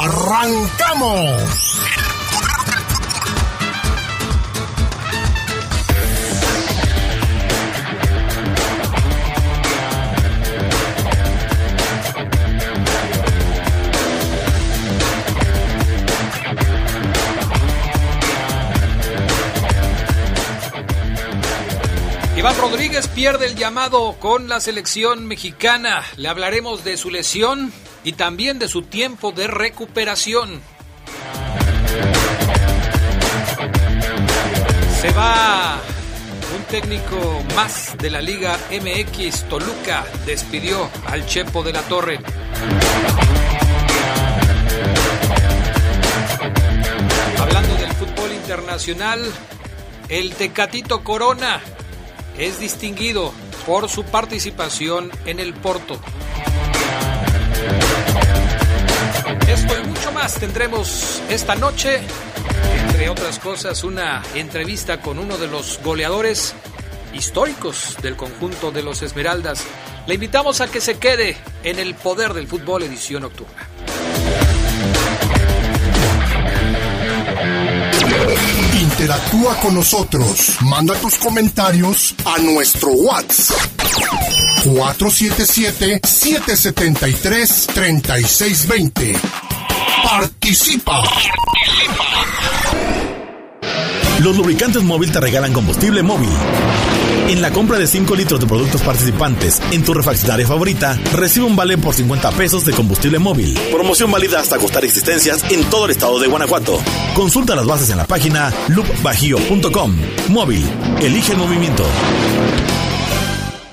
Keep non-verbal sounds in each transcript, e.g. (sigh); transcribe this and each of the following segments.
¡Arrancamos! Iván Rodríguez pierde el llamado con la selección mexicana. Le hablaremos de su lesión y también de su tiempo de recuperación. Se va un técnico más de la Liga MX. Toluca despidió al Chepo de la Torre. Hablando del fútbol internacional, el Tecatito Corona es distinguido por su participación en el Porto. Tendremos esta noche. Entre otras cosas, una entrevista con uno de los goleadores históricos del conjunto de los Esmeraldas. Le invitamos a que se quede en el poder del fútbol edición nocturna. Interactúa con nosotros. Manda tus comentarios a nuestro WhatsApp. 477-773-3620. Participa. Los lubricantes móvil te regalan combustible móvil. En la compra de 5 litros de productos participantes en tu refaccionaria favorita, recibe un vale por 50 pesos de combustible móvil. Promoción válida hasta costar existencias en todo el estado de Guanajuato. Consulta las bases en la página loopbajío.com. Móvil, elige el movimiento.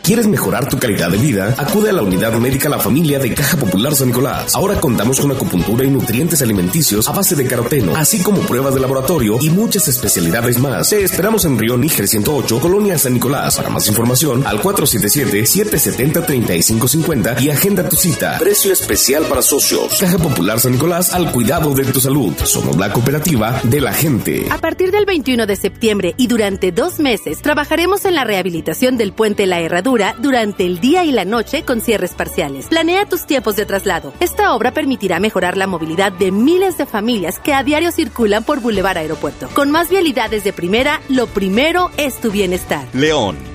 ¿Quieres mejorar tu calidad de vida? Acude a la unidad médica La Familia de Caja Popular San Nicolás. Ahora contamos con acupuntura y nutrientes alimenticios a base de caroteno, así como pruebas de laboratorio y muchas especialidades más. Te esperamos en Río Níger 108, Colonia San Nicolás. Para más información, al 477-770-3550 y agenda tu cita. Precio especial para socios. Caja Popular San Nicolás al cuidado de tu salud. Somos la cooperativa de la gente. A partir del 21 de septiembre y durante dos meses, trabajaremos en la rehabilitación del puente La Herradura durante el día y la noche con cierres parciales. Planea tus tiempos de traslado. Esta obra permitirá mejorar la movilidad de miles de familias que a diario circulan por Boulevard Aeropuerto. Con más vialidades de primera, lo primero es tu bienestar. León.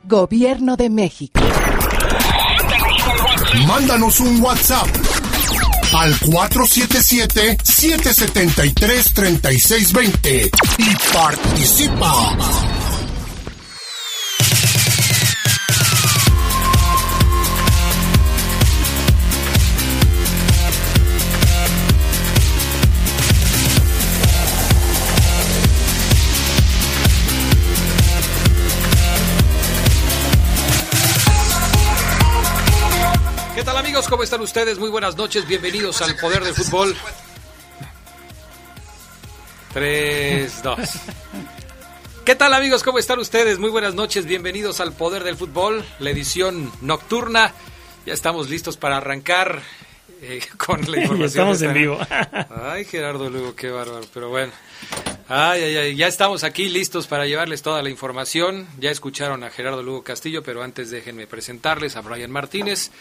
Gobierno de México. Mándanos un WhatsApp al 477-773-3620 y participa. Amigos? ¿Cómo están ustedes? Muy buenas noches, bienvenidos al Poder del Fútbol. 3, 2. ¿Qué tal amigos? ¿Cómo están ustedes? Muy buenas noches, bienvenidos al Poder del Fútbol, la edición nocturna. Ya estamos listos para arrancar eh, (laughs) con la (laughs) información. estamos en vivo. (laughs) Ay, Gerardo Lugo, qué bárbaro, pero bueno. Ay, ay, ay, ya estamos aquí listos para llevarles toda la información. Ya escucharon a Gerardo Lugo Castillo, pero antes déjenme presentarles a Brian Martínez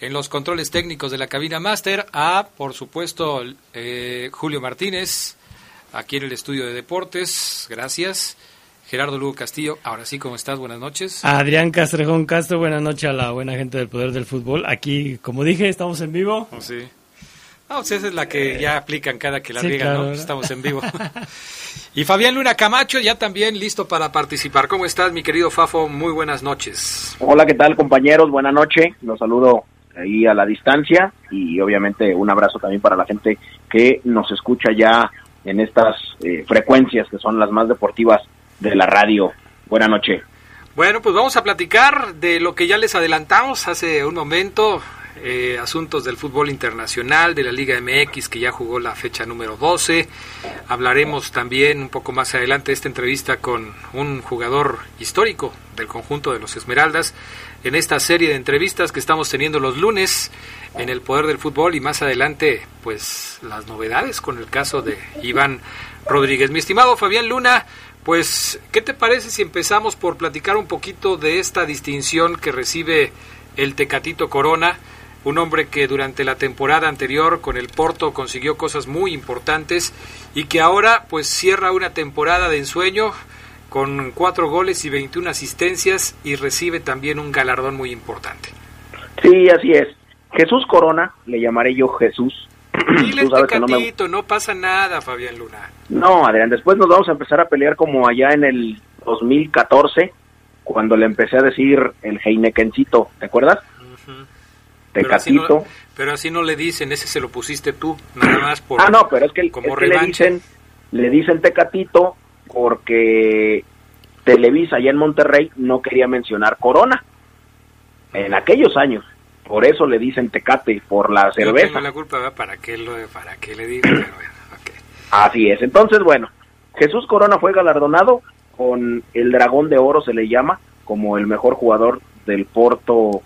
en los controles técnicos de la cabina máster, a, por supuesto, eh, Julio Martínez, aquí en el estudio de deportes, gracias. Gerardo Lugo Castillo, ahora sí, ¿cómo estás? Buenas noches. Adrián Castrejón Castro, buenas noches a la buena gente del Poder del Fútbol. Aquí, como dije, estamos en vivo. Oh, sí. Ah, pues esa es la que ya aplican cada que la riegan, ¿no? Estamos en vivo. (laughs) y Fabián Luna Camacho ya también listo para participar. ¿Cómo estás, mi querido Fafo? Muy buenas noches. Hola, ¿qué tal, compañeros? Buenas noches. Los saludo ahí a la distancia y obviamente un abrazo también para la gente que nos escucha ya en estas eh, frecuencias que son las más deportivas de la radio. Buenas noches. Bueno, pues vamos a platicar de lo que ya les adelantamos hace un momento, eh, asuntos del fútbol internacional, de la Liga MX que ya jugó la fecha número 12. Hablaremos también un poco más adelante de esta entrevista con un jugador histórico del conjunto de los Esmeraldas en esta serie de entrevistas que estamos teniendo los lunes en el Poder del Fútbol y más adelante pues las novedades con el caso de Iván Rodríguez. Mi estimado Fabián Luna, pues ¿qué te parece si empezamos por platicar un poquito de esta distinción que recibe el Tecatito Corona? un hombre que durante la temporada anterior con el Porto consiguió cosas muy importantes y que ahora pues cierra una temporada de ensueño con cuatro goles y 21 asistencias y recibe también un galardón muy importante. Sí, así es. Jesús Corona, le llamaré yo Jesús. Dile (clears throat) tecatito, no, no pasa nada, Fabián Luna. No, Adrián, después nos vamos a empezar a pelear como allá en el 2014, cuando le empecé a decir el Heinekencito, ¿te acuerdas? Tecatito. Pero así, no, le dicen, ese se lo pusiste tú, nada más por... Ah, no, pero es que, como le dicen, le dicen Tecatito porque Televisa allá en Monterrey no quería mencionar Corona en aquellos años. Por eso le dicen Tecate, por la cerveza. la culpa, ¿para qué, lo, para qué le Así es. Entonces, bueno, Jesús Corona fue galardonado con el Dragón de Oro, se le llama, como el mejor jugador del Porto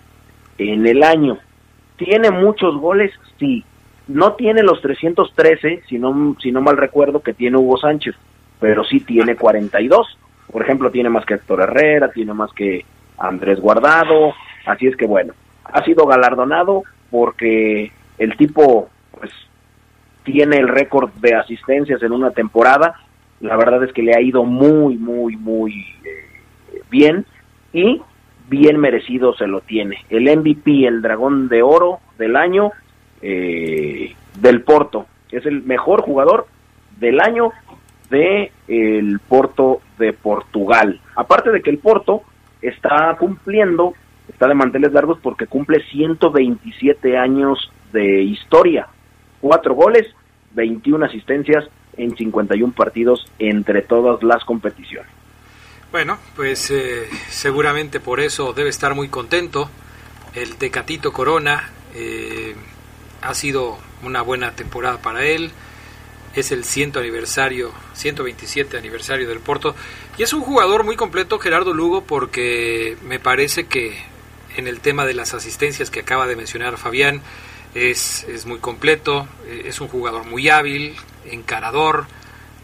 en el año. ¿Tiene muchos goles? Sí. No tiene los 313, si no, si no mal recuerdo, que tiene Hugo Sánchez pero sí tiene 42. Por ejemplo, tiene más que Héctor Herrera, tiene más que Andrés Guardado, así es que bueno, ha sido galardonado porque el tipo pues tiene el récord de asistencias en una temporada, la verdad es que le ha ido muy, muy, muy eh, bien y bien merecido se lo tiene. El MVP, el dragón de oro del año eh, del Porto, es el mejor jugador del año de el Porto de Portugal. Aparte de que el Porto está cumpliendo, está de manteles largos porque cumple 127 años de historia, cuatro goles, 21 asistencias en 51 partidos entre todas las competiciones. Bueno, pues eh, seguramente por eso debe estar muy contento. El Tecatito Corona eh, ha sido una buena temporada para él es el 100 aniversario, 127 aniversario del Porto. Y es un jugador muy completo, Gerardo Lugo, porque me parece que en el tema de las asistencias que acaba de mencionar Fabián, es, es muy completo, eh, es un jugador muy hábil, encarador,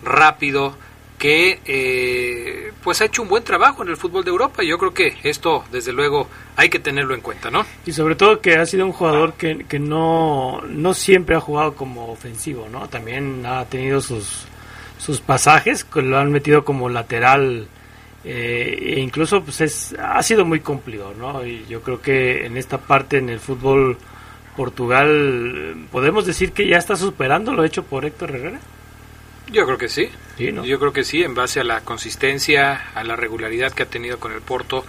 rápido, que eh, pues ha hecho un buen trabajo en el fútbol de Europa y yo creo que esto desde luego hay que tenerlo en cuenta, ¿no? Y sobre todo que ha sido un jugador que, que no, no siempre ha jugado como ofensivo, ¿no? También ha tenido sus, sus pasajes, que lo han metido como lateral eh, e incluso pues es, ha sido muy cumplido, ¿no? Y yo creo que en esta parte en el fútbol Portugal podemos decir que ya está superando lo hecho por Héctor Herrera. Yo creo que sí. Yo creo que sí, en base a la consistencia, a la regularidad que ha tenido con el Porto,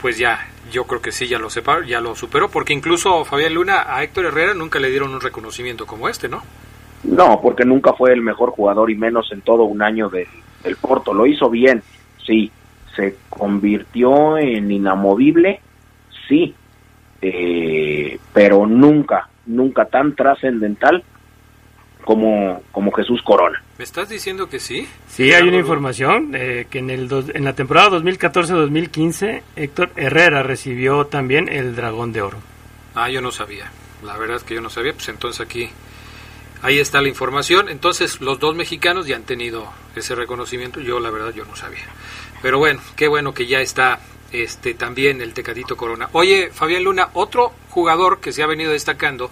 pues ya, yo creo que sí, ya lo separó, ya lo superó, porque incluso Fabián Luna a Héctor Herrera nunca le dieron un reconocimiento como este, ¿no? No, porque nunca fue el mejor jugador y menos en todo un año del Porto. Lo hizo bien, sí. Se convirtió en inamovible, sí. Eh, pero nunca, nunca tan trascendental como, como Jesús Corona. ¿Me estás diciendo que sí? Sí, hay una información eh, que en, el en la temporada 2014-2015 Héctor Herrera recibió también el Dragón de Oro. Ah, yo no sabía. La verdad es que yo no sabía. Pues entonces aquí, ahí está la información. Entonces los dos mexicanos ya han tenido ese reconocimiento. Yo la verdad yo no sabía. Pero bueno, qué bueno que ya está este también el Tecadito Corona. Oye, Fabián Luna, otro jugador que se ha venido destacando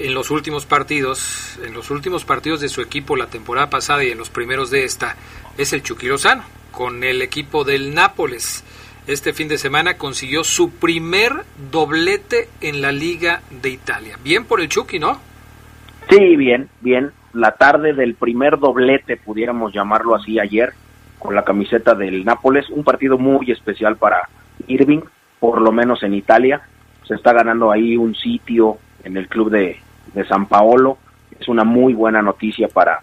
en los últimos partidos, en los últimos partidos de su equipo la temporada pasada y en los primeros de esta, es el Chucky Lozano, con el equipo del Nápoles. Este fin de semana consiguió su primer doblete en la Liga de Italia. Bien por el Chucky, ¿no? Sí, bien, bien. La tarde del primer doblete, pudiéramos llamarlo así, ayer, con la camiseta del Nápoles, un partido muy especial para Irving, por lo menos en Italia. Se está ganando ahí un sitio en el club de, de San Paolo. Es una muy buena noticia para,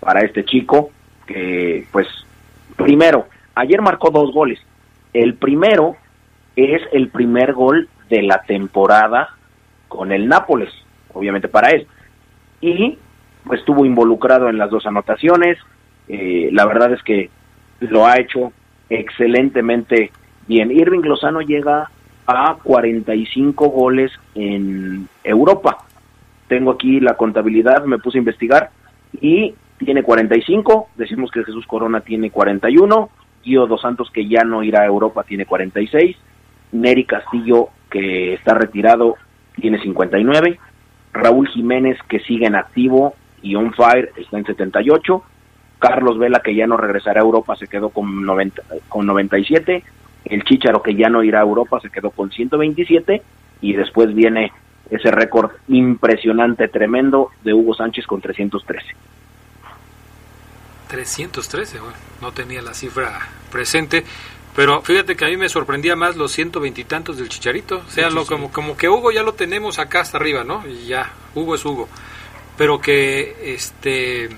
para este chico, que pues primero, ayer marcó dos goles. El primero es el primer gol de la temporada con el Nápoles, obviamente para él. Y pues estuvo involucrado en las dos anotaciones. Eh, la verdad es que lo ha hecho excelentemente bien. Irving Lozano llega a 45 goles en Europa. Tengo aquí la contabilidad, me puse a investigar y tiene 45, decimos que Jesús Corona tiene 41, Guido Dos Santos que ya no irá a Europa tiene 46, Neri Castillo que está retirado tiene 59, Raúl Jiménez que sigue en activo y on fire está en 78, Carlos Vela que ya no regresará a Europa se quedó con 90 con 97, el Chicharo que ya no irá a Europa se quedó con 127 y después viene ese récord impresionante, tremendo de Hugo Sánchez con 313. 313, bueno, no tenía la cifra presente, pero fíjate que a mí me sorprendía más los ciento veintitantos del Chicharito, o sea, lo, como, como que Hugo ya lo tenemos acá hasta arriba, ¿no? Y ya, Hugo es Hugo, pero que este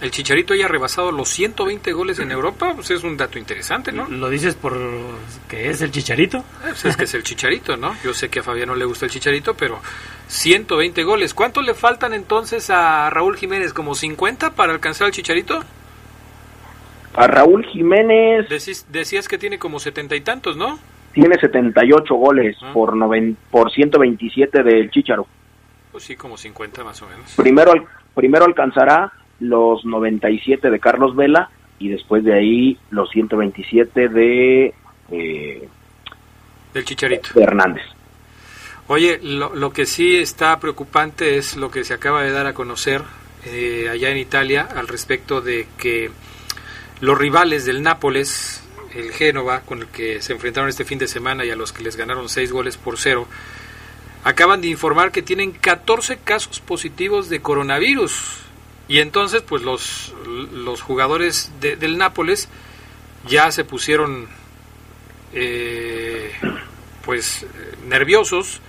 el Chicharito haya rebasado los 120 goles en Europa, pues es un dato interesante, ¿no? ¿Lo dices por que es el Chicharito? Pues es que es el Chicharito, ¿no? Yo sé que a Fabián no le gusta el Chicharito, pero 120 goles. ¿Cuánto le faltan entonces a Raúl Jiménez? ¿Como 50 para alcanzar al Chicharito? A Raúl Jiménez... decías que tiene como setenta y tantos, ¿no? Tiene 78 goles por, noven, por 127 del Chicharo. Pues sí, como 50 más o menos. Primero, primero alcanzará los 97 de Carlos Vela y después de ahí los 127 de... Eh, del Chicharito. De Hernández. Oye, lo, lo, que sí está preocupante es lo que se acaba de dar a conocer eh, allá en Italia al respecto de que los rivales del Nápoles, el Génova, con el que se enfrentaron este fin de semana y a los que les ganaron seis goles por cero, acaban de informar que tienen 14 casos positivos de coronavirus. Y entonces, pues los, los jugadores de, del Nápoles ya se pusieron, eh, pues, nerviosos,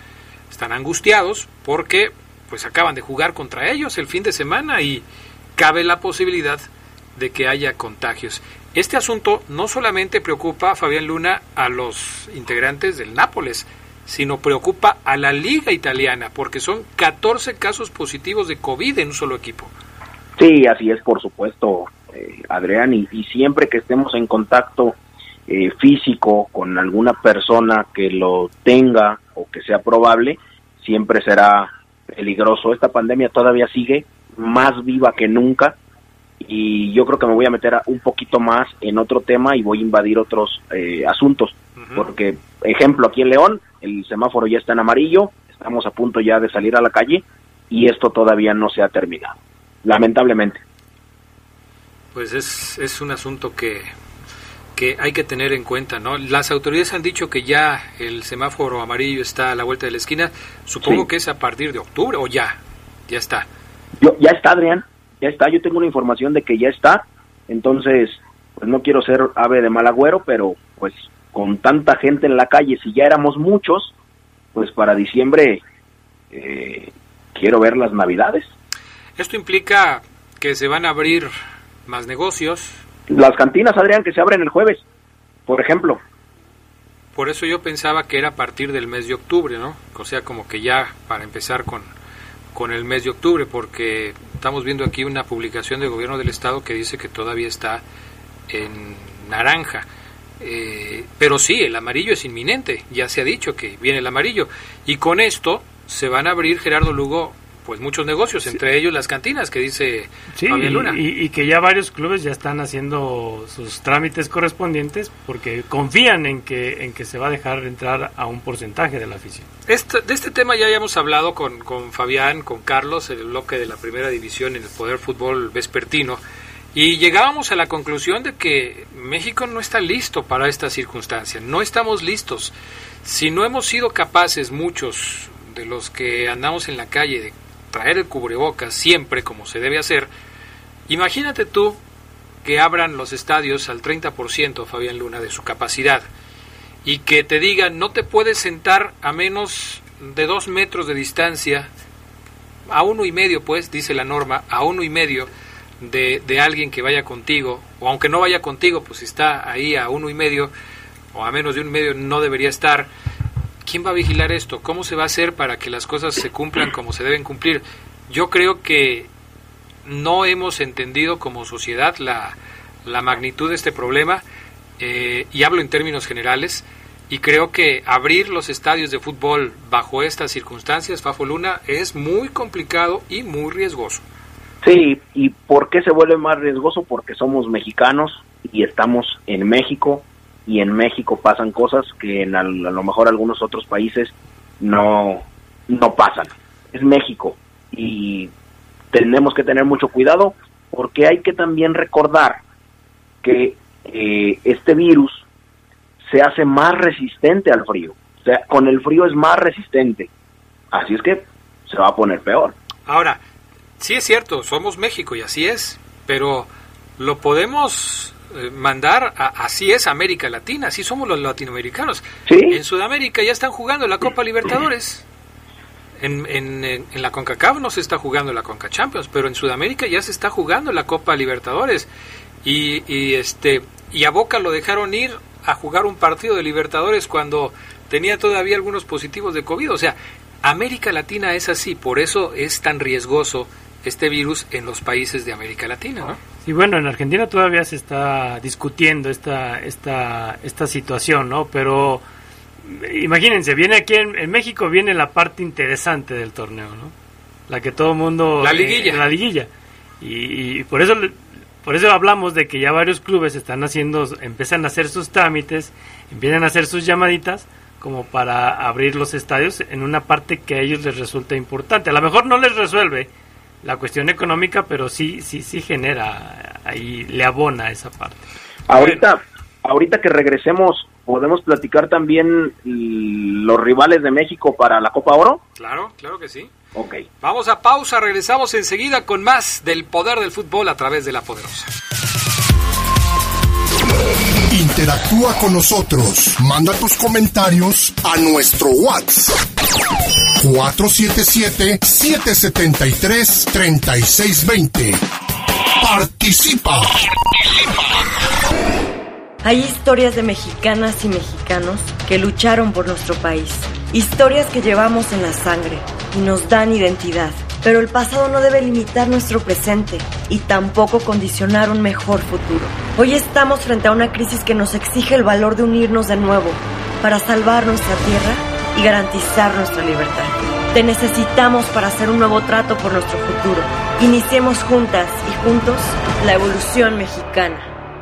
están angustiados, porque pues acaban de jugar contra ellos el fin de semana y cabe la posibilidad de que haya contagios. Este asunto no solamente preocupa, Fabián Luna, a los integrantes del Nápoles, sino preocupa a la liga italiana, porque son 14 casos positivos de COVID en un solo equipo. Sí, así es, por supuesto, eh, Adrián, y, y, siempre que estemos en contacto eh, físico con alguna persona que lo tenga o que sea probable, siempre será peligroso. Esta pandemia todavía sigue más viva que nunca y yo creo que me voy a meter un poquito más en otro tema y voy a invadir otros eh, asuntos, uh -huh. porque, ejemplo, aquí en León el semáforo ya está en amarillo, estamos a punto ya de salir a la calle y esto todavía no se ha terminado lamentablemente. Pues es, es un asunto que, que hay que tener en cuenta, ¿no? Las autoridades han dicho que ya el semáforo amarillo está a la vuelta de la esquina, supongo sí. que es a partir de octubre o ya, ya está. Yo, ya está, Adrián, ya está, yo tengo una información de que ya está, entonces, pues no quiero ser ave de mal agüero, pero pues con tanta gente en la calle, si ya éramos muchos, pues para diciembre eh, quiero ver las navidades. Esto implica que se van a abrir más negocios. Las cantinas, Adrián, que se abren el jueves, por ejemplo. Por eso yo pensaba que era a partir del mes de octubre, ¿no? O sea, como que ya para empezar con, con el mes de octubre, porque estamos viendo aquí una publicación del gobierno del estado que dice que todavía está en naranja. Eh, pero sí, el amarillo es inminente, ya se ha dicho que viene el amarillo. Y con esto se van a abrir, Gerardo Lugo, pues muchos negocios, sí. entre ellos las cantinas que dice sí, Fabián Luna. Y, y, que ya varios clubes ya están haciendo sus trámites correspondientes porque confían en que, en que se va a dejar entrar a un porcentaje de la afición. Este, de este tema ya habíamos hablado con, con Fabián, con Carlos, en el bloque de la primera división en el Poder Fútbol Vespertino. Y llegábamos a la conclusión de que México no está listo para esta circunstancia, no estamos listos. Si no hemos sido capaces muchos de los que andamos en la calle de traer el cubrebocas siempre como se debe hacer, imagínate tú que abran los estadios al 30%, Fabián Luna, de su capacidad y que te digan no te puedes sentar a menos de dos metros de distancia, a uno y medio pues, dice la norma, a uno y medio de, de alguien que vaya contigo, o aunque no vaya contigo, pues está ahí a uno y medio, o a menos de un medio no debería estar. ¿Quién va a vigilar esto? ¿Cómo se va a hacer para que las cosas se cumplan como se deben cumplir? Yo creo que no hemos entendido como sociedad la, la magnitud de este problema, eh, y hablo en términos generales, y creo que abrir los estadios de fútbol bajo estas circunstancias, Fafo Luna, es muy complicado y muy riesgoso. Sí, ¿y por qué se vuelve más riesgoso? Porque somos mexicanos y estamos en México y en México pasan cosas que en a lo mejor algunos otros países no, no pasan. Es México y tenemos que tener mucho cuidado porque hay que también recordar que eh, este virus se hace más resistente al frío. O sea, con el frío es más resistente. Así es que se va a poner peor. Ahora, sí es cierto, somos México y así es, pero lo podemos mandar a, así es América Latina, así somos los latinoamericanos. En Sudamérica ya están jugando la Copa Libertadores. En, en, en, la CONCACAF no se está jugando la CONCA Champions, pero en Sudamérica ya se está jugando la Copa Libertadores. Y, y, este y a Boca lo dejaron ir a jugar un partido de Libertadores cuando tenía todavía algunos positivos de COVID. O sea, América Latina es así, por eso es tan riesgoso este virus en los países de América Latina, ¿no? Y bueno, en Argentina todavía se está discutiendo esta, esta, esta situación, ¿no? Pero imagínense, viene aquí en, México, viene la parte interesante del torneo, ¿no? La que todo el mundo... La liguilla. Eh, la liguilla. Y, y, por eso por eso hablamos de que ya varios clubes están haciendo, empiezan a hacer sus trámites, empiezan a hacer sus llamaditas como para abrir los estadios en una parte que a ellos les resulta importante. A lo mejor no les resuelve la cuestión económica, pero sí, sí, sí genera ahí le abona esa parte. Ahorita, ahorita que regresemos, podemos platicar también los rivales de México para la Copa Oro. Claro, claro que sí. Ok. Vamos a pausa, regresamos enseguida con más del poder del fútbol a través de la poderosa. Interactúa con nosotros. Manda tus comentarios a nuestro WhatsApp. 477-773-3620. Participa. Hay historias de mexicanas y mexicanos que lucharon por nuestro país. Historias que llevamos en la sangre y nos dan identidad. Pero el pasado no debe limitar nuestro presente y tampoco condicionar un mejor futuro. Hoy estamos frente a una crisis que nos exige el valor de unirnos de nuevo para salvar nuestra tierra y garantizar nuestra libertad. Te necesitamos para hacer un nuevo trato por nuestro futuro. Iniciemos juntas y juntos la evolución mexicana.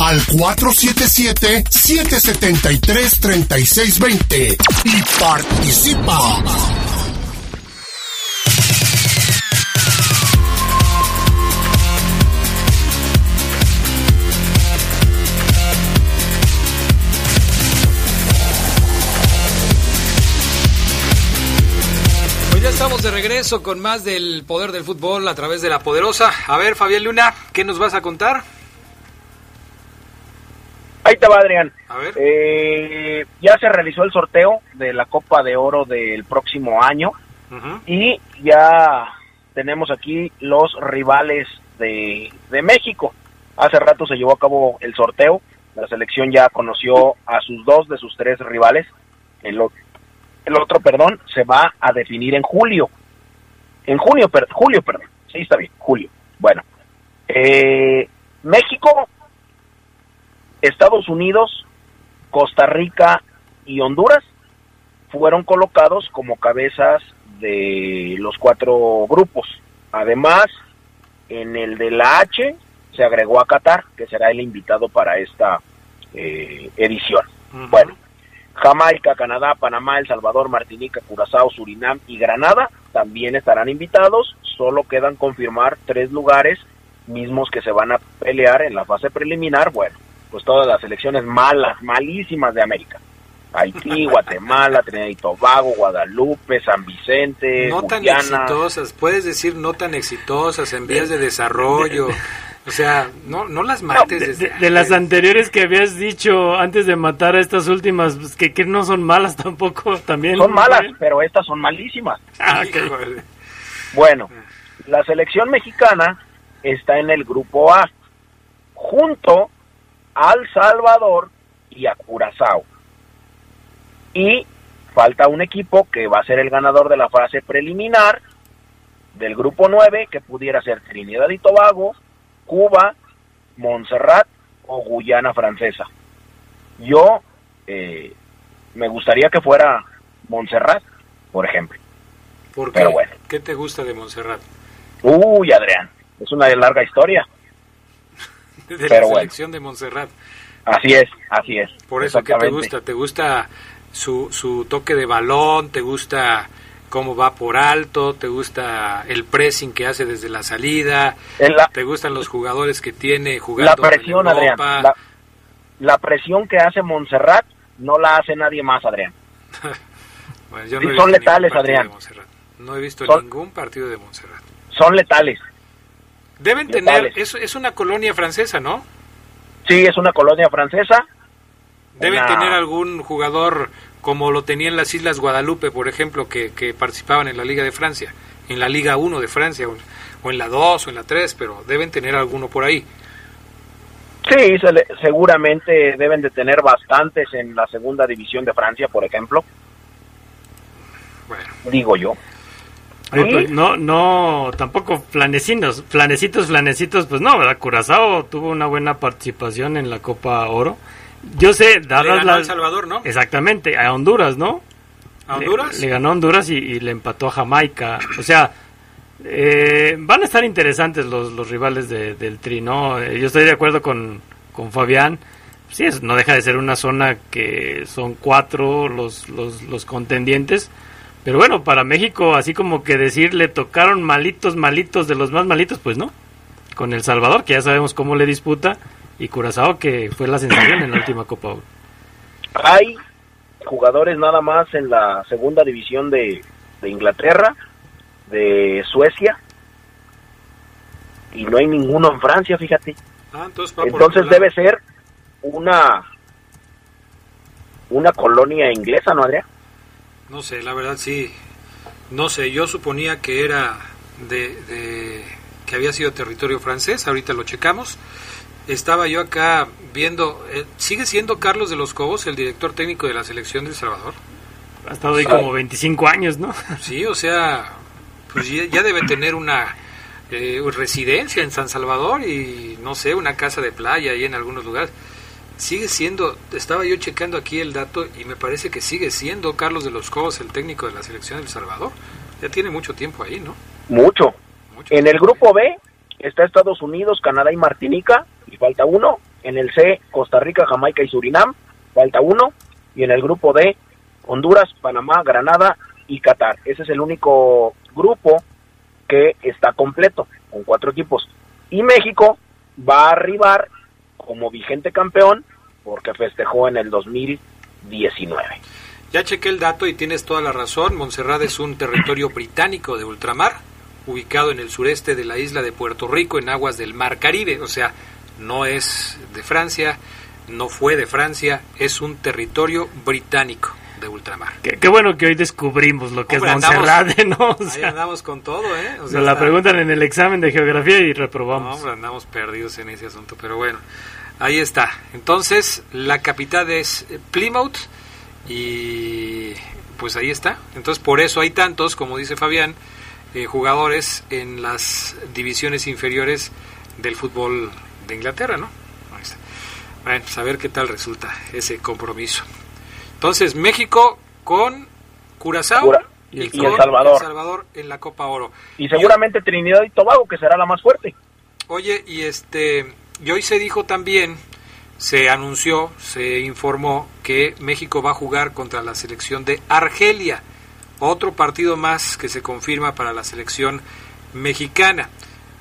al 477-773-3620 y participa. Pues ya estamos de regreso con más del poder del fútbol a través de la poderosa. A ver, Fabián Luna, ¿qué nos vas a contar? Ahí te va, Adrián. A ver. Eh, ya se realizó el sorteo de la Copa de Oro del próximo año y ya tenemos aquí los rivales de, de México. Hace rato se llevó a cabo el sorteo. La selección ya conoció a sus dos de sus tres rivales. El, el otro, perdón, se va a definir en julio. En junio, per, julio, perdón. Sí, está bien, julio. Bueno, eh, México Estados Unidos, Costa Rica y Honduras fueron colocados como cabezas de los cuatro grupos. Además, en el de la H se agregó a Qatar, que será el invitado para esta eh, edición. Bueno, Jamaica, Canadá, Panamá, El Salvador, Martinica, Curazao, Surinam y Granada también estarán invitados. Solo quedan confirmar tres lugares mismos que se van a pelear en la fase preliminar. Bueno, pues todas las selecciones malas, malísimas de América. Haití, (laughs) Guatemala, Trinidad y Tobago, Guadalupe, San Vicente, no tan exitosas, puedes decir no tan exitosas en vías de desarrollo. O sea, no, no las mates. de, las anteriores que habías dicho antes de matar a estas últimas, pues, que, que no son malas (laughs) tampoco, también. Son malas, pero estas son malísimas. Ah, bueno, la selección mexicana está en el grupo A, junto al Salvador y a Curazao. Y falta un equipo que va a ser el ganador de la fase preliminar del grupo 9, que pudiera ser Trinidad y Tobago, Cuba, Montserrat o Guyana Francesa. Yo eh, me gustaría que fuera Montserrat, por ejemplo. ¿Por qué? bueno. ¿Qué te gusta de Montserrat? Uy, Adrián, es una larga historia. De la selección de Montserrat. Así es, así es. Por eso, ¿qué te gusta? ¿Te gusta su, su toque de balón? ¿Te gusta cómo va por alto, te gusta el pressing que hace desde la salida, te gustan los jugadores que tiene jugando la presión, Adrián, la, presión que hace Montserrat no la hace nadie más, Adrián. (laughs) son letales, Adrián. No he visto ningún partido de Montserrat. Son letales. Deben tener, es, es una colonia francesa, ¿no? Sí, es una colonia francesa. Deben tener algún jugador como lo tenían las Islas Guadalupe, por ejemplo, que, participaban en la Liga de Francia, en la Liga 1 de Francia, o, en la 2 o en la 3, pero deben tener alguno por ahí. Sí, seguramente deben de tener bastantes en la segunda división de Francia, por ejemplo. Bueno. Digo yo. Pues, no, no, tampoco flanecitos, flanecitos, flanecitos, pues no, ¿verdad? Curazao tuvo una buena participación en la Copa Oro yo sé, dadas las... El Salvador, ¿no? Exactamente, a Honduras, ¿no? ¿A Honduras? Le, ganó a Honduras y, le empató a Jamaica. O sea, eh, van a estar interesantes los, los rivales del Tri, ¿no? Eh, yo estoy de acuerdo con, con Fabián. Sí, es, no deja de ser una zona que son cuatro los, los, los contendientes. Pero bueno, para México, así como que decir le tocaron malitos, malitos de los más malitos, pues no. Con El Salvador, que ya sabemos cómo le disputa y Curazao que fue la sensación en la última Copa Hay jugadores nada más en la segunda división de, Inglaterra, de Suecia, y no hay ninguno en Francia, fíjate. Ah, entonces, debe ser una una colonia inglesa, ¿no, Adrián? No sé, la verdad sí. No sé, yo suponía que era de que había sido territorio francés, ahorita lo checamos estaba yo acá viendo, eh, ¿sigue siendo Carlos de los Cobos el director técnico de la selección de El Salvador? Ha estado ahí como 25 años, ¿no? (laughs) Sí, o sea, pues ya, debe tener una eh, residencia en San Salvador y no sé, una casa de playa ahí en algunos lugares. Sigue siendo, estaba yo checando aquí el dato y me parece que sigue siendo Carlos de los Cobos el técnico de la selección de El Salvador. Ya tiene mucho tiempo ahí, ¿no? Mucho. en el grupo B está Estados Unidos, Canadá y Martinica, y falta uno. En el C, Costa Rica, Jamaica y Surinam, falta uno. Y en el grupo D, Honduras, Panamá, Granada y Qatar. Ese es el único grupo que está completo, con cuatro equipos. Y México va a arribar como vigente campeón porque festejó en el 2019. Ya chequé el dato y tienes toda la razón. Montserrat es un territorio británico de ultramar ubicado en el sureste de la isla de Puerto Rico, en aguas del Mar Caribe, o sea, no es de Francia, no fue de Francia, es un territorio británico de ultramar. Qué, bueno que hoy descubrimos lo que es Montserrat, ¿no? (laughs) ahí andamos con todo, ¿eh? O la preguntan en el examen de geografía y reprobamos. No, andamos perdidos en ese asunto, pero bueno, ahí está. Entonces, la capital es Plymouth y pues ahí está. Entonces, por eso hay tantos, como dice Fabián, eh, jugadores en las divisiones inferiores del fútbol de Inglaterra, ¿no? Bueno, pues a ver qué tal resulta ese compromiso. Entonces, México con Curazao. y, con El Salvador. El Salvador en la Copa Oro. Y seguramente Trinidad y Tobago, que será la más fuerte. Oye, y este, y hoy se dijo también, se anunció, se informó que México va a jugar contra la selección de Argelia. Otro partido más que se confirma para la selección mexicana.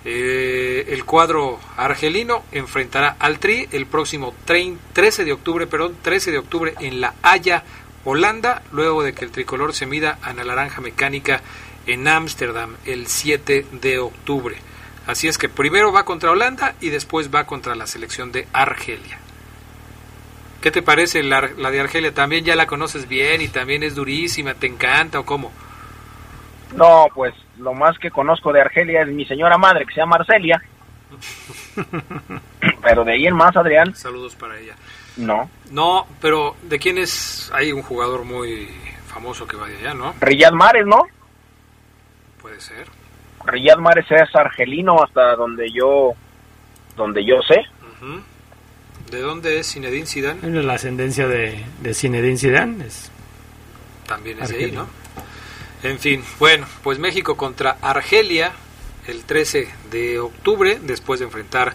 Eh, el cuadro argelino enfrentará al Tri el próximo 13 de octubre, perdón, 13 de octubre en La Haya, Holanda, luego de que el tricolor se mida a la naranja mecánica en Ámsterdam el 7 de octubre. Así es que primero va contra Holanda y después va contra la selección de Argelia. ¿Qué te parece la, la, de Argelia? ¿También ya la conoces bien y también es durísima? ¿Te encanta o cómo? No, pues lo más que conozco de Argelia es mi señora madre, que se llama Arcelia. (laughs) pero de ahí en más, Adrián. Saludos para ella. No. No, pero ¿de quién es? Hay un jugador muy famoso que va de allá, ¿no? Riyad Mahrez, ¿no? Puede ser. Riyad Mahrez es argelino hasta donde yo donde yo sé. Uh -huh. ¿De dónde es Zinedine Zidane? Bueno, la ascendencia de, de Zinedine Zidane es también es de ahí, ¿no? En fin, bueno, pues México contra Argelia el 13 de octubre, después de enfrentar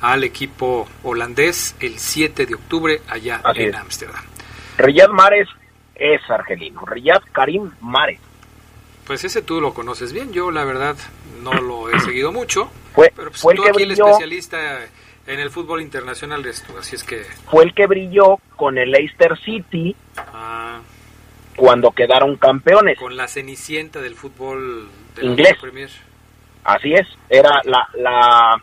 al equipo holandés el 7 de octubre allá Así en Ámsterdam. Riyad Mahrez es argelino, Riyad Karim Mahrez. Pues ese tú lo conoces bien, yo la verdad no lo he (clears throat) seguido mucho, fue, pero pues fue tú el que aquí brilló, el especialista en el fútbol internacional eres tú, así es que... Fue el que brilló con el Leicester City ah, cuando quedaron campeones. Con la cenicienta del fútbol de inglés. Premier. Así es, era la, la,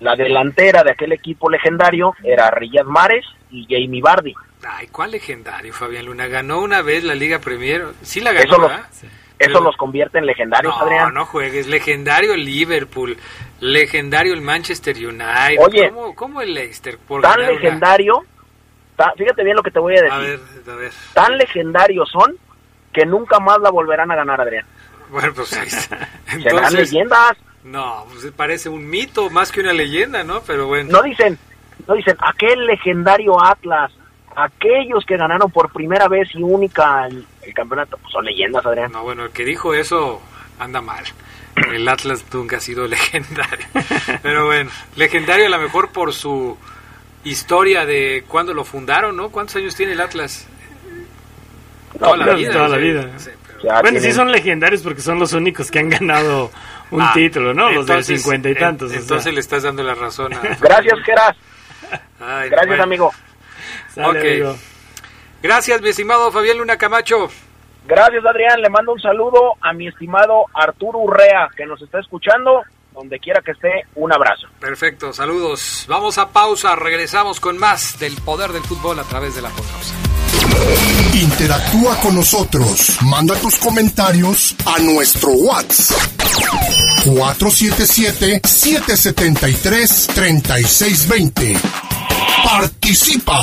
la, delantera de aquel equipo legendario, era Riyad Mahrez y Jamie Vardy. Ay, ¿cuál legendario, Fabián Luna? Ganó una vez la Liga Premier, sí la ganó, Eso, los, sí. eso los convierte en legendarios, no, Adrián. No, juegues, legendario el Liverpool, legendario el Manchester United. Oye, ¿cómo, cómo el Leicester? Por tan legendario, una... ta, fíjate bien lo que te voy a decir. A ver, a ver. Tan legendarios son que nunca más la volverán a ganar, Adrián. Bueno, pues ahí está. (laughs) Entonces, Serán leyendas. No, pues parece un mito más que una leyenda, ¿no? Pero bueno. No dicen, no dicen, aquel legendario Atlas, aquellos que ganaron por primera vez y única el, el campeonato, pues son leyendas, Adrián. No, bueno, el que dijo eso anda mal. El Atlas nunca ha sido (laughs) legendario. (laughs) Pero bueno, legendario a lo mejor por su historia de cuándo lo fundaron, ¿no? ¿Cuántos años tiene el Atlas? No, toda la vida. Toda la vida. Sí, pero... Bueno, sí son legendarios porque son los únicos que han ganado un ah, título, ¿no? Los de cincuenta y tantos. Entonces o sea. le estás dando la razón a... Gracias, Geras. Gracias, bueno. amigo. Sale, okay. amigo. Gracias, mi estimado Fabián Luna Camacho. Gracias, Adrián. Le mando un saludo a mi estimado Arturo Urrea, que nos está escuchando. Donde quiera que esté, un abrazo. Perfecto, saludos. Vamos a pausa, regresamos con más del poder del fútbol a través de la pausa. Interactúa con nosotros. Manda tus comentarios a nuestro WhatsApp. 477-773-3620. Participa.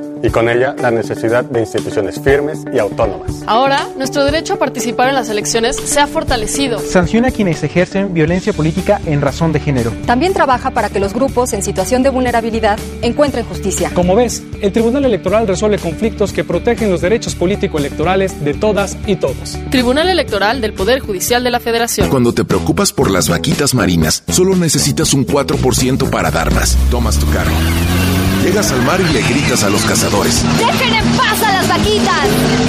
y con ella la necesidad de instituciones firmes y autónomas. Ahora, nuestro derecho a participar en las elecciones se ha fortalecido. Sanciona a quienes ejercen violencia política en razón de género. También trabaja para que los grupos en situación de vulnerabilidad encuentren justicia. Como ves, el Tribunal Electoral resuelve conflictos que protegen los derechos político-electorales de todas y todos. Tribunal Electoral del Poder Judicial de la Federación. Cuando te preocupas por las vaquitas marinas, solo necesitas un 4% para dar más. Tomas tu carro. Llegas al mar y le gritas a los cazadores. ¡Dejen en paz a las vaquitas!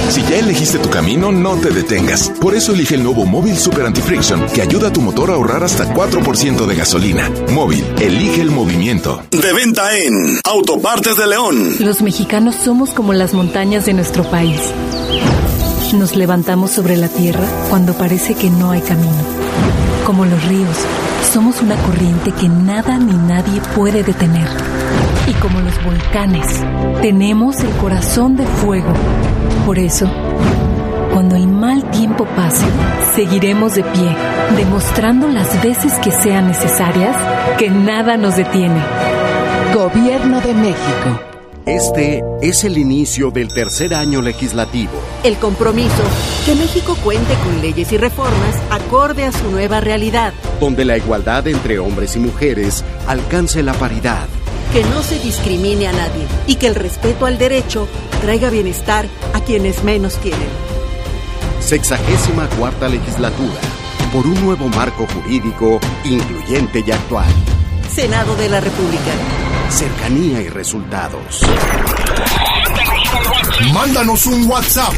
Si ya elegiste tu camino, no te detengas. Por eso elige el nuevo Móvil Super Anti-Friction, que ayuda a tu motor a ahorrar hasta 4% de gasolina. Móvil, elige el movimiento. De venta en Autopartes de León. Los mexicanos somos como las montañas de nuestro país. Nos levantamos sobre la tierra cuando parece que no hay camino. Como los ríos, somos una corriente que nada ni nadie puede detener. Y como los volcanes, tenemos el corazón de fuego. Por eso, cuando el mal tiempo pase, seguiremos de pie, demostrando las veces que sean necesarias que nada nos detiene. Gobierno de México. Este es el inicio del tercer año legislativo. El compromiso, que México cuente con leyes y reformas acorde a su nueva realidad. Donde la igualdad entre hombres y mujeres alcance la paridad. Que no se discrimine a nadie y que el respeto al derecho traiga bienestar a quienes menos tienen. Sexagésima cuarta legislatura. Por un nuevo marco jurídico incluyente y actual. Senado de la República. Cercanía y resultados. Mándanos un WhatsApp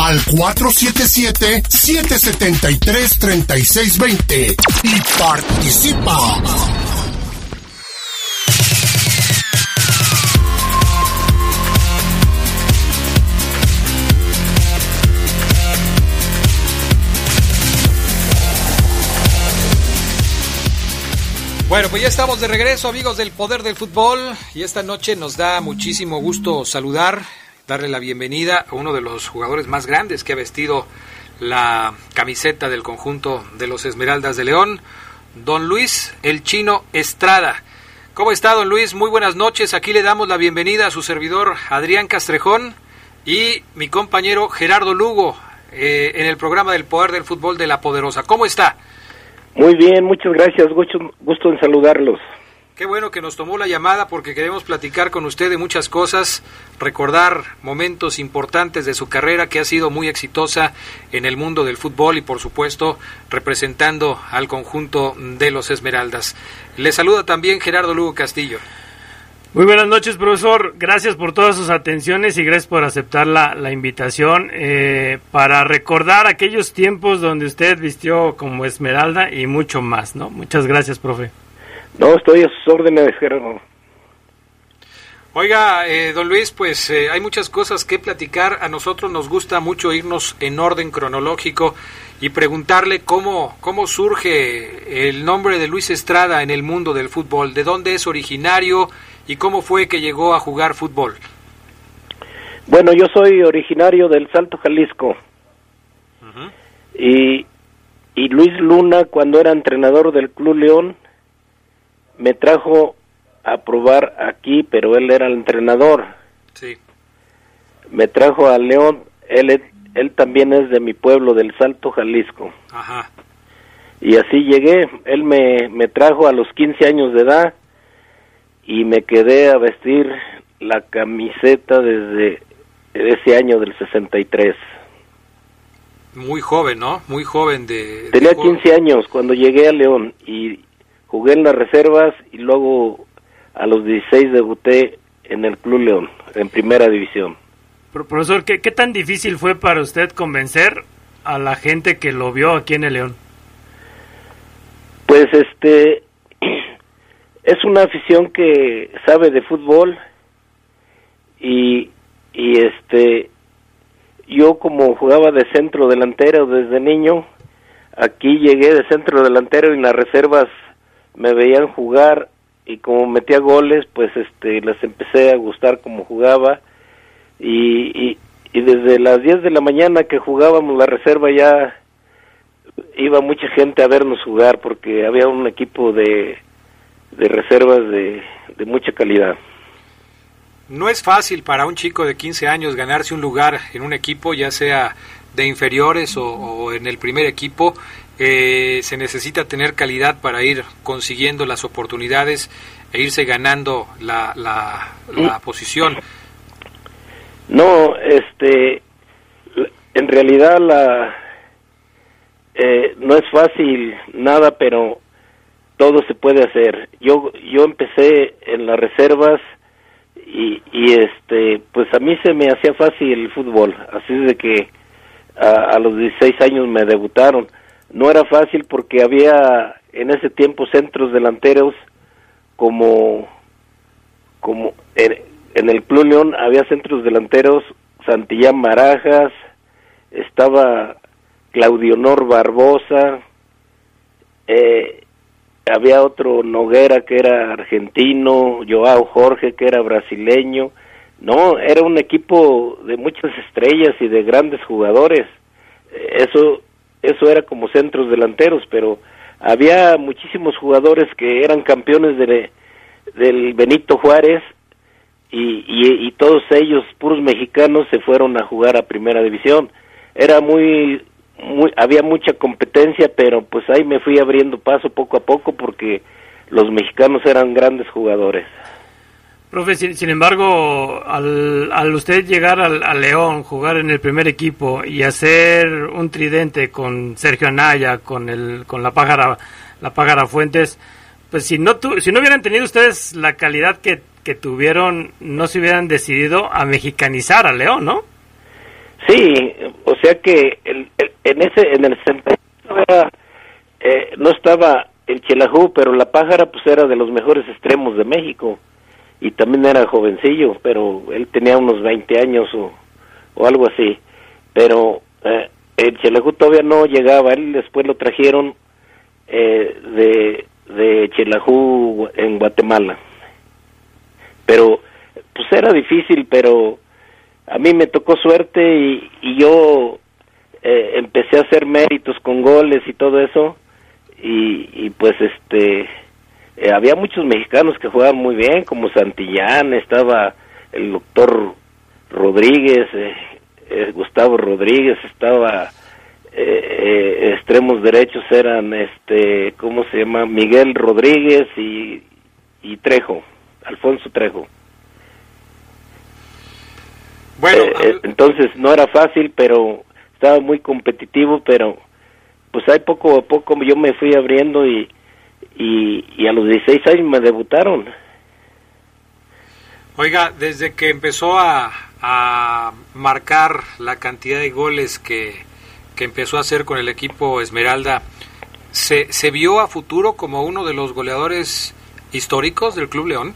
al 477-773-3620 y participa. Bueno, pues ya estamos de regreso, amigos del Poder del Fútbol, y esta noche nos da muchísimo gusto saludar, darle la bienvenida a uno de los jugadores más grandes que ha vestido la camiseta del conjunto de los Esmeraldas de León, don Luis el Chino Estrada. ¿Cómo está, don Luis? Muy buenas noches. Aquí le damos la bienvenida a su servidor Adrián Castrejón y mi compañero Gerardo Lugo eh, en el programa del Poder del Fútbol de la Poderosa. ¿Cómo está? Muy bien, muchas gracias, gusto, gusto en saludarlos. Qué bueno que nos tomó la llamada porque queremos platicar con usted de muchas cosas, recordar momentos importantes de su carrera que ha sido muy exitosa en el mundo del fútbol y por supuesto representando al conjunto de los Esmeraldas. Le saluda también Gerardo Lugo Castillo. Muy buenas noches, profesor. Gracias por todas sus atenciones y gracias por aceptar la, la invitación eh, para recordar aquellos tiempos donde usted vistió como Esmeralda y mucho más, ¿no? Muchas gracias, profe. No, estoy a sus órdenes, Gerardo. Oiga, eh, don Luis, pues eh, hay muchas cosas que platicar. A nosotros nos gusta mucho irnos en orden cronológico y preguntarle cómo, cómo surge el nombre de Luis Estrada en el mundo del fútbol, de dónde es originario y cómo fue que llegó a jugar fútbol. Bueno, yo soy originario del Salto Jalisco. y, y Luis Luna, cuando era entrenador del Club León, me trajo a probar aquí, pero él era el entrenador. Sí. Me trajo a León, él, él también es de mi pueblo, del Salto Jalisco. Ajá. Y así llegué, él me, me trajo a los 15 años de edad y me quedé a vestir la camiseta desde ese año del 63. Muy joven, ¿no? Muy joven de... Tenía de 15 años cuando llegué a León y jugué en las reservas y luego a los 16 debuté en el Club León, en primera división. Pero, profesor, ¿qué, ¿qué tan difícil fue para usted convencer a la gente que lo vio aquí en el León? Pues este (clears throat) es una afición que sabe de fútbol y, y este yo como jugaba de centro delantero desde niño aquí llegué de centro delantero y en las reservas me veían jugar y como metía goles pues este les empecé a gustar como jugaba y, y, y desde las 10 de la mañana que jugábamos la reserva ya iba mucha gente a vernos jugar porque había un equipo de de reservas de, de, mucha calidad. No es fácil para un chico de 15 años ganarse un lugar en un equipo, ya sea de inferiores o, o en el primer equipo. Eh, se necesita tener calidad para ir consiguiendo las oportunidades e irse ganando la, la, la posición. No, este, en realidad la, eh, no es fácil nada, pero todo se puede hacer. Yo yo empecé en las reservas y, y este pues a mí se me hacía fácil el fútbol, así de que a, los 16 años me debutaron. No era fácil porque había en ese tiempo centros delanteros como como en, el Club había centros delanteros Santillán Barajas, estaba Claudio Nor Barbosa, eh, había otro Noguera que era argentino, Joao Jorge que era brasileño, no, era un equipo de muchas estrellas y de grandes jugadores. Eso eso era como centros delanteros, pero había muchísimos jugadores que eran campeones de, del Benito Juárez y, y, y todos ellos, puros mexicanos, se fueron a jugar a primera división. Era muy, muy, había mucha competencia, pero pues ahí me fui abriendo paso poco a poco porque los mexicanos eran grandes jugadores. Profe, sin, embargo, al, al, usted llegar al, al, León, jugar en el primer equipo y hacer un tridente con Sergio Anaya, con el, con la pájara, la pájara Fuentes, pues si no tu, si no hubieran tenido ustedes la calidad que, que tuvieron, no se hubieran decidido a mexicanizar al León, ¿no? Sí, o sea que el, en ese, en el eh, no estaba el Chelajú, pero la pájara pues era de los mejores extremos de México y también era jovencillo, pero él tenía unos 20 años o, o algo así. Pero eh, el Chelajú todavía no llegaba, él después lo trajeron eh, de, de Chelajú en Guatemala. Pero pues era difícil, pero a mí me tocó suerte y, y yo eh, empecé a hacer méritos con goles y todo eso y, y pues este eh, había muchos mexicanos que jugaban muy bien, como Santillán, estaba el doctor Rodríguez, eh, Gustavo Rodríguez, estaba extremos derechos eran, este, ¿cómo se llama? Miguel Rodríguez y, y Trejo, Alfonso Trejo. Bueno, entonces no era fácil, pero estaba muy competitivo, pero pues ahí poco a poco yo me fui abriendo y y, y a los 16 años me debutaron. Oiga, desde que empezó a, a marcar la cantidad de goles que, que empezó a hacer con el equipo Esmeralda, ¿se, ¿se vio a futuro como uno de los goleadores históricos del Club León?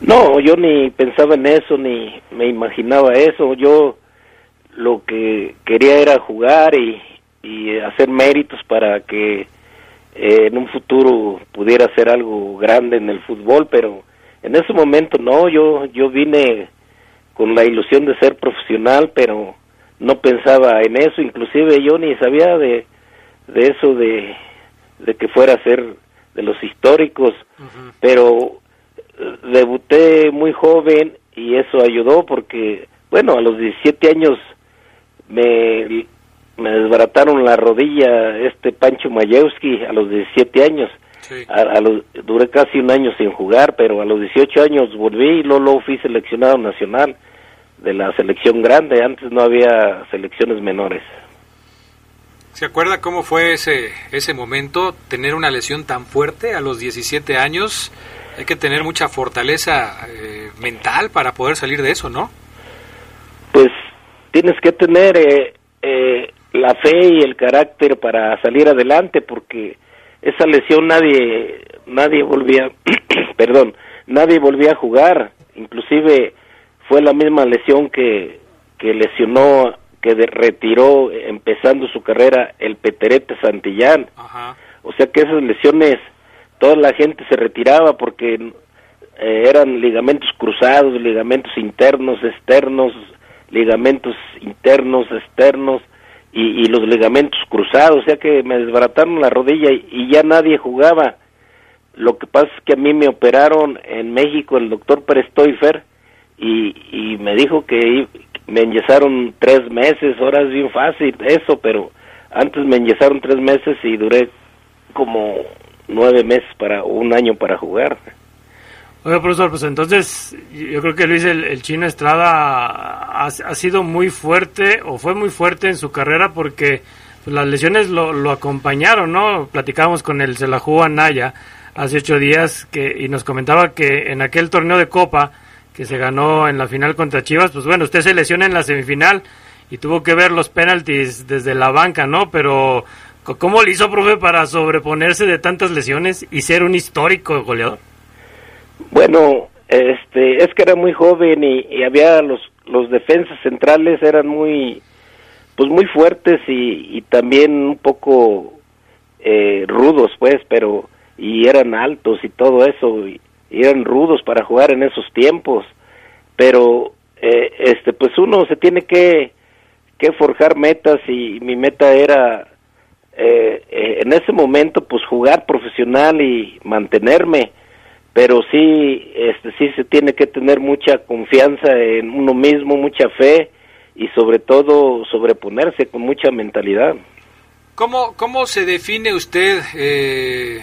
No, yo ni pensaba en eso, ni me imaginaba eso. Yo lo que quería era jugar y, y hacer méritos para que eh, en un futuro pudiera hacer algo grande en el fútbol, pero en ese momento no, yo, yo vine con la ilusión de ser profesional, pero no pensaba en eso, inclusive yo ni sabía de, de eso de, de que fuera a ser de los históricos, pero debuté muy joven y eso ayudó porque, bueno, a los 17 años me me desbarataron la rodilla este Pancho Mayewski a los 17 años. A, a los, duré casi un año sin jugar, pero a los 18 años volví y luego, fui seleccionado nacional de la selección grande. Antes no había selecciones menores. ¿Se acuerda cómo fue ese, ese momento? Tener una lesión tan fuerte a los 17 años. Hay que tener mucha fortaleza eh, mental para poder salir de eso, ¿no? Pues tienes que tener eh, eh, la fe y el carácter para salir adelante porque esa lesión nadie nadie volvía (clears throat) perdón nadie volvía a jugar. Inclusive fue la misma lesión que que lesionó que de, retiró empezando su carrera el Peterete Santillán. O sea que esas lesiones toda la gente se retiraba porque eh, eran ligamentos cruzados ligamentos internos externos ligamentos internos externos y, los ligamentos cruzados, o sea que me desbarataron la rodilla y, ya nadie jugaba. Lo que pasa es que a mí me operaron en México el doctor Pérez y, y me dijo que me enyesaron tres meses, ahora es bien fácil eso, pero antes me enyesaron tres meses y duré como nueve meses para un año para jugar. Oiga, profesor, pues entonces yo creo que Luis el, Chino Estrada ha, ha, sido muy fuerte o fue muy fuerte en su carrera porque pues, las lesiones lo, lo, acompañaron, ¿no? Platicábamos con el Celajú Anaya hace ocho días que, y nos comentaba que en aquel torneo de Copa que se ganó en la final contra Chivas, pues bueno, usted se lesiona en la semifinal y tuvo que ver los penaltis desde la banca, ¿no? Pero ¿cómo le hizo, profe, para sobreponerse de tantas lesiones y ser un histórico goleador? Bueno, este, es que era muy joven y, había los los defensas centrales eran muy pues muy fuertes y, también un poco eh, rudos pues pero y eran altos y todo eso y, y, eran rudos para jugar en esos tiempos pero eh, este pues uno se tiene que que forjar metas y mi meta era eh, en ese momento pues jugar profesional y mantenerme pero sí, este, sí se tiene que tener mucha confianza en uno mismo, mucha fe y sobre todo sobreponerse con mucha mentalidad. ¿Cómo, cómo se define usted, eh,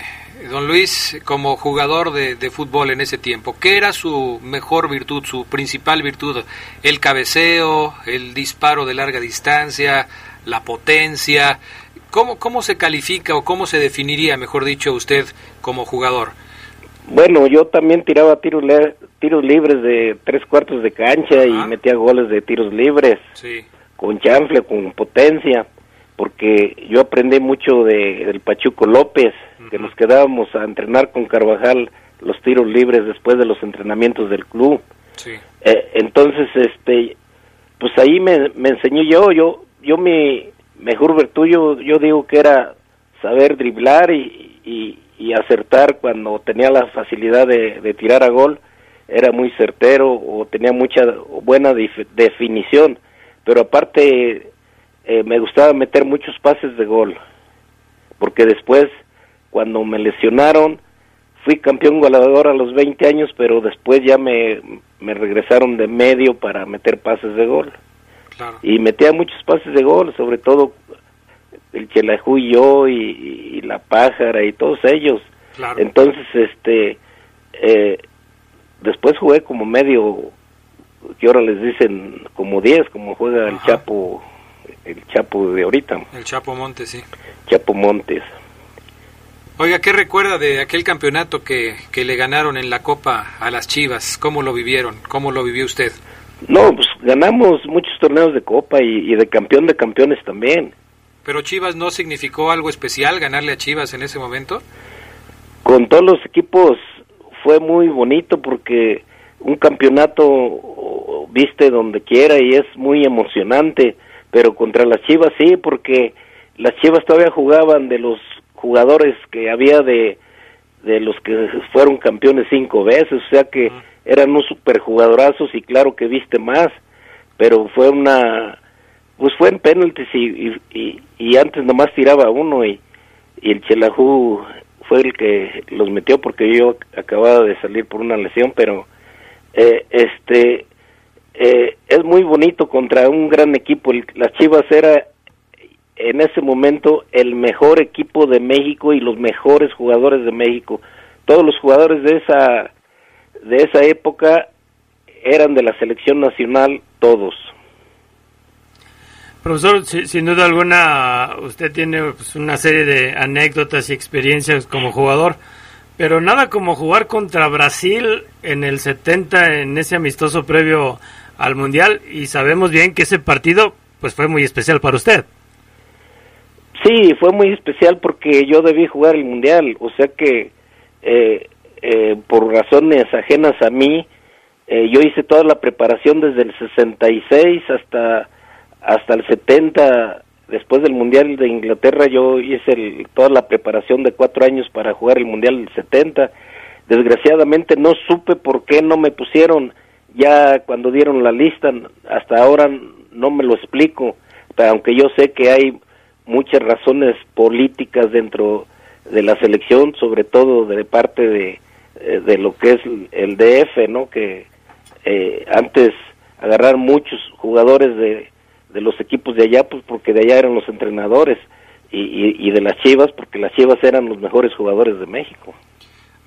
don Luis, como jugador de, fútbol en ese tiempo? ¿Qué era su mejor virtud, su principal virtud? ¿El cabeceo, el disparo de larga distancia, la potencia? ¿Cómo, cómo se califica o cómo se definiría, mejor dicho, usted como jugador? Bueno, yo también tiraba tiros, tiros libres de tres cuartos de cancha y metía goles de tiros libres. Sí. Con chanfle, con potencia porque yo aprendí mucho de, del Pachuco López, que nos quedábamos a entrenar con Carvajal los tiros libres después de los entrenamientos del club. Sí. Eh, entonces, este, pues ahí me, me enseñó yo, yo, yo mi mejor virtud, yo, yo digo que era saber driblar y, y, y acertar cuando tenía la facilidad de, de, tirar a gol, era muy certero o tenía mucha buena definición, pero aparte eh, me gustaba meter muchos pases de gol, porque después, cuando me lesionaron, fui campeón goleador a los 20 años, pero después ya me, me regresaron de medio para meter pases de gol. Claro. Y metía muchos pases de gol, sobre todo el Chelajú y yo, y, y, la Pájara, y todos ellos. Claro. Entonces, este, eh, después jugué como medio, que ahora les dicen como 10, como juega el. Chapo el Chapo de ahorita. El Chapo Montes, sí. Chapo Montes. Oiga, ¿qué recuerda de aquel campeonato que, que le ganaron en la Copa a las Chivas? ¿Cómo lo vivieron? ¿Cómo lo vivió usted? No, pues ganamos muchos torneos de Copa y, y de campeón de campeones también. ¿Pero Chivas no significó algo especial ganarle a Chivas en ese momento? Con todos los equipos fue muy bonito porque un campeonato viste donde quiera y es muy emocionante pero contra las Chivas sí, porque las Chivas todavía jugaban de los jugadores que había de, de los que fueron campeones cinco veces, o sea que eran unos superjugadorazos y claro que viste más, pero fue una, pues fue en penaltis y, y, y, antes nomás tiraba uno y, y el Chelajú fue el que los metió porque yo acababa de salir por una lesión, pero eh, este eh, es muy bonito contra un gran equipo. El, las Chivas era en ese momento el mejor equipo de México y los mejores jugadores de México. Todos los jugadores de esa de esa época eran de la selección nacional, todos. Profesor, si, sin duda alguna, usted tiene pues, una serie de anécdotas y experiencias como jugador, pero nada como jugar contra Brasil en el 70, en ese amistoso previo al Mundial, y sabemos bien que ese partido pues fue muy especial para usted. Sí, fue muy especial porque yo debí jugar el Mundial, o sea que eh, eh, por razones ajenas a mí, eh, yo hice toda la preparación desde el 66 hasta hasta el 70, después del Mundial de Inglaterra, yo hice el, toda la preparación de cuatro años para jugar el Mundial del 70. Desgraciadamente no supe por qué no me pusieron. Ya cuando dieron la lista, hasta ahora no me lo explico, aunque yo sé que hay muchas razones políticas dentro de la selección, sobre todo de parte de, de lo que es el DF, ¿no? Que eh, antes agarrar muchos jugadores de, de los equipos de allá, pues porque de allá eran los entrenadores, y, y, y, de las Chivas, porque las Chivas eran los mejores jugadores de México.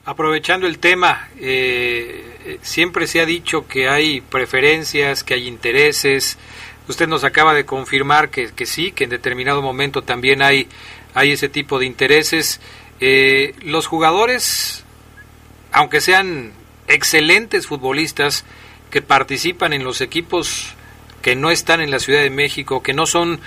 Aprovechando el tema, eh, siempre se ha dicho que hay preferencias, que hay intereses. Usted nos acaba de confirmar que, que sí, que en determinado momento también hay, hay ese tipo de intereses. Eh, los jugadores, aunque sean excelentes futbolistas que participan en los equipos que no están en la Ciudad de México, que no son,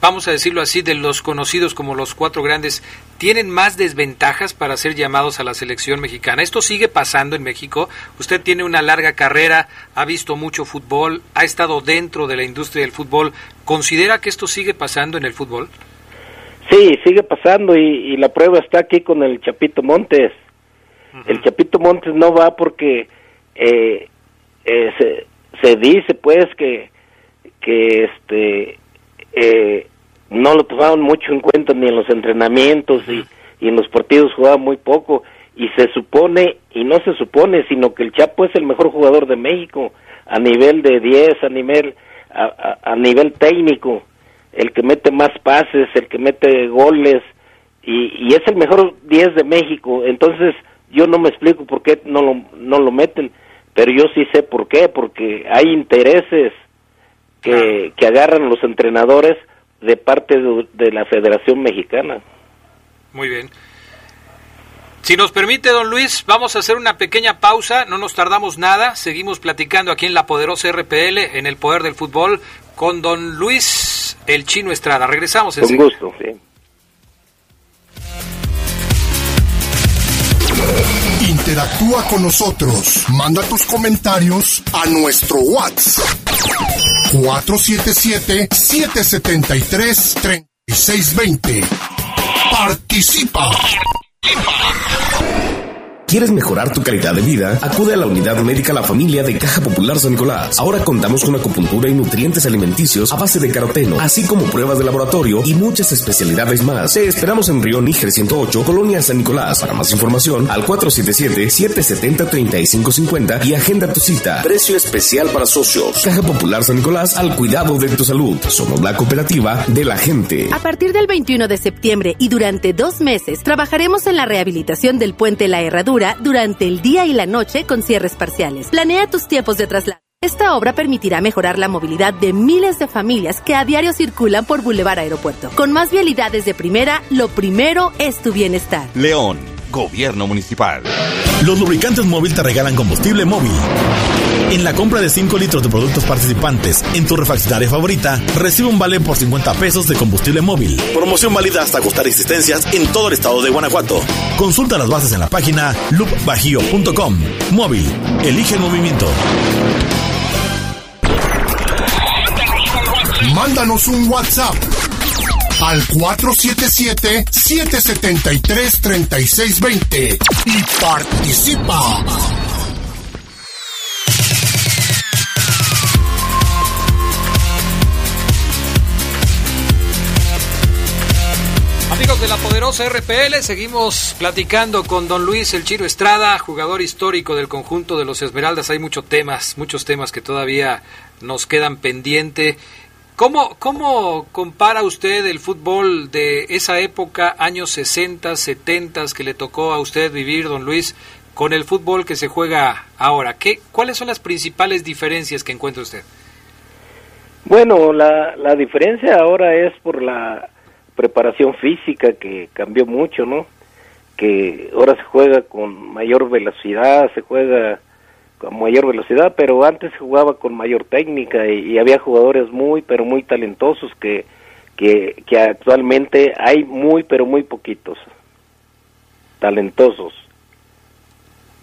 vamos a decirlo así, de los conocidos como los cuatro grandes, tienen más desventajas para ser llamados a la selección mexicana. Esto sigue pasando en México. Usted tiene una larga carrera, ha visto mucho fútbol, ha estado dentro de la industria del fútbol. ¿Considera que esto sigue pasando en el fútbol? Sí, sigue pasando y, la prueba está aquí con el Chapito Montes. Uh -huh. El Chapito Montes no va porque eh, eh, se, se dice pues que que este eh, no lo tomaban mucho en cuenta ni en los entrenamientos y, y, en los partidos jugaba muy poco y se supone, y no se supone, sino que el Chapo es el mejor jugador de México a nivel de 10, a nivel, a, a, nivel técnico, el que mete más pases, el que mete goles, y, y es el mejor 10 de México. Entonces, yo no me explico por qué no lo, no lo meten, pero yo sí sé por qué, porque hay intereses que, que agarran los entrenadores de parte de, de la Federación Mexicana. Muy bien. Si nos permite, don Luis, vamos a hacer una pequeña pausa, no nos tardamos nada, seguimos platicando aquí en la poderosa RPL, en el poder del fútbol, con don Luis el Chino Estrada. Regresamos. Con gusto, sí. Interactúa con nosotros, manda tus comentarios a nuestro WhatsApp 477-773-3620. Participa. ¿Quieres mejorar tu calidad de vida? Acude a la unidad médica La Familia de Caja Popular San Nicolás. Ahora contamos con acupuntura y nutrientes alimenticios a base de caroteno, así como pruebas de laboratorio y muchas especialidades más. Te esperamos en Río Níger 108, Colonia San Nicolás. Para más información, al 477-770-3550 y agenda tu cita. Precio especial para socios. Caja Popular San Nicolás al cuidado de tu salud. Somos la cooperativa de la gente. A partir del 21 de septiembre y durante dos meses, trabajaremos en la rehabilitación del puente La Herradura durante el día y la noche con cierres parciales. Planea tus tiempos de traslado. Esta obra permitirá mejorar la movilidad de miles de familias que a diario circulan por Boulevard Aeropuerto. Con más vialidades de primera, lo primero es tu bienestar. León, Gobierno Municipal. Los lubricantes móvil te regalan combustible móvil. En la compra de 5 litros de productos participantes en tu refaccionaria favorita, recibe un vale por 50 pesos de combustible móvil. Promoción válida hasta ajustar existencias en todo el estado de Guanajuato. Consulta las bases en la página loopbajío.com. Móvil, elige el movimiento. Mándanos un WhatsApp al 477-773-3620 y participa. Amigos de la poderosa RPL, seguimos platicando con don Luis El Chiro Estrada, jugador histórico del conjunto de los Esmeraldas. Hay muchos temas, muchos temas que todavía nos quedan pendiente. ¿Cómo, ¿Cómo compara usted el fútbol de esa época, años 60, 70, que le tocó a usted vivir, don Luis, con el fútbol que se juega ahora? ¿Qué, ¿Cuáles son las principales diferencias que encuentra usted? Bueno, la, la diferencia ahora es por la preparación física que cambió mucho, ¿no? Que ahora se juega con mayor velocidad, se juega con mayor velocidad, pero antes se jugaba con mayor técnica y, había jugadores muy, pero muy talentosos que, que, que actualmente hay muy, pero muy poquitos talentosos.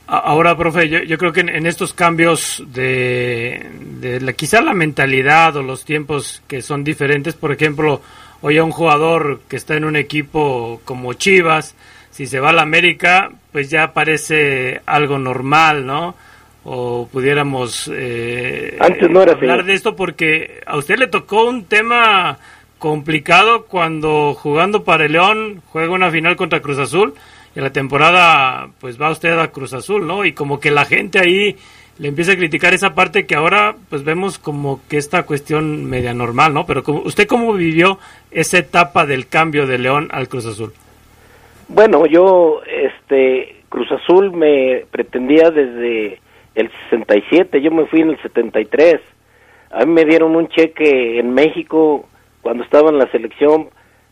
Ahora, profe, yo, yo creo que en, estos cambios de, de la, quizá la mentalidad o los tiempos que son diferentes, por ejemplo, Oye, un jugador que está en un equipo como Chivas, si se va a la América, pues ya parece algo normal, ¿no? O pudiéramos eh, hablar de esto porque a usted le tocó un tema complicado cuando jugando para el León juega una final contra Cruz Azul y la temporada pues va usted a Cruz Azul, ¿no? Y como que la gente ahí le empieza a criticar esa parte que ahora pues vemos como que esta cuestión media normal, ¿no? Pero ¿usted cómo vivió esa etapa del cambio de León al Cruz Azul? Bueno, yo, este, Cruz Azul me pretendía desde el 67, yo me fui en el 73. A mí me dieron un cheque en México cuando estaba en la selección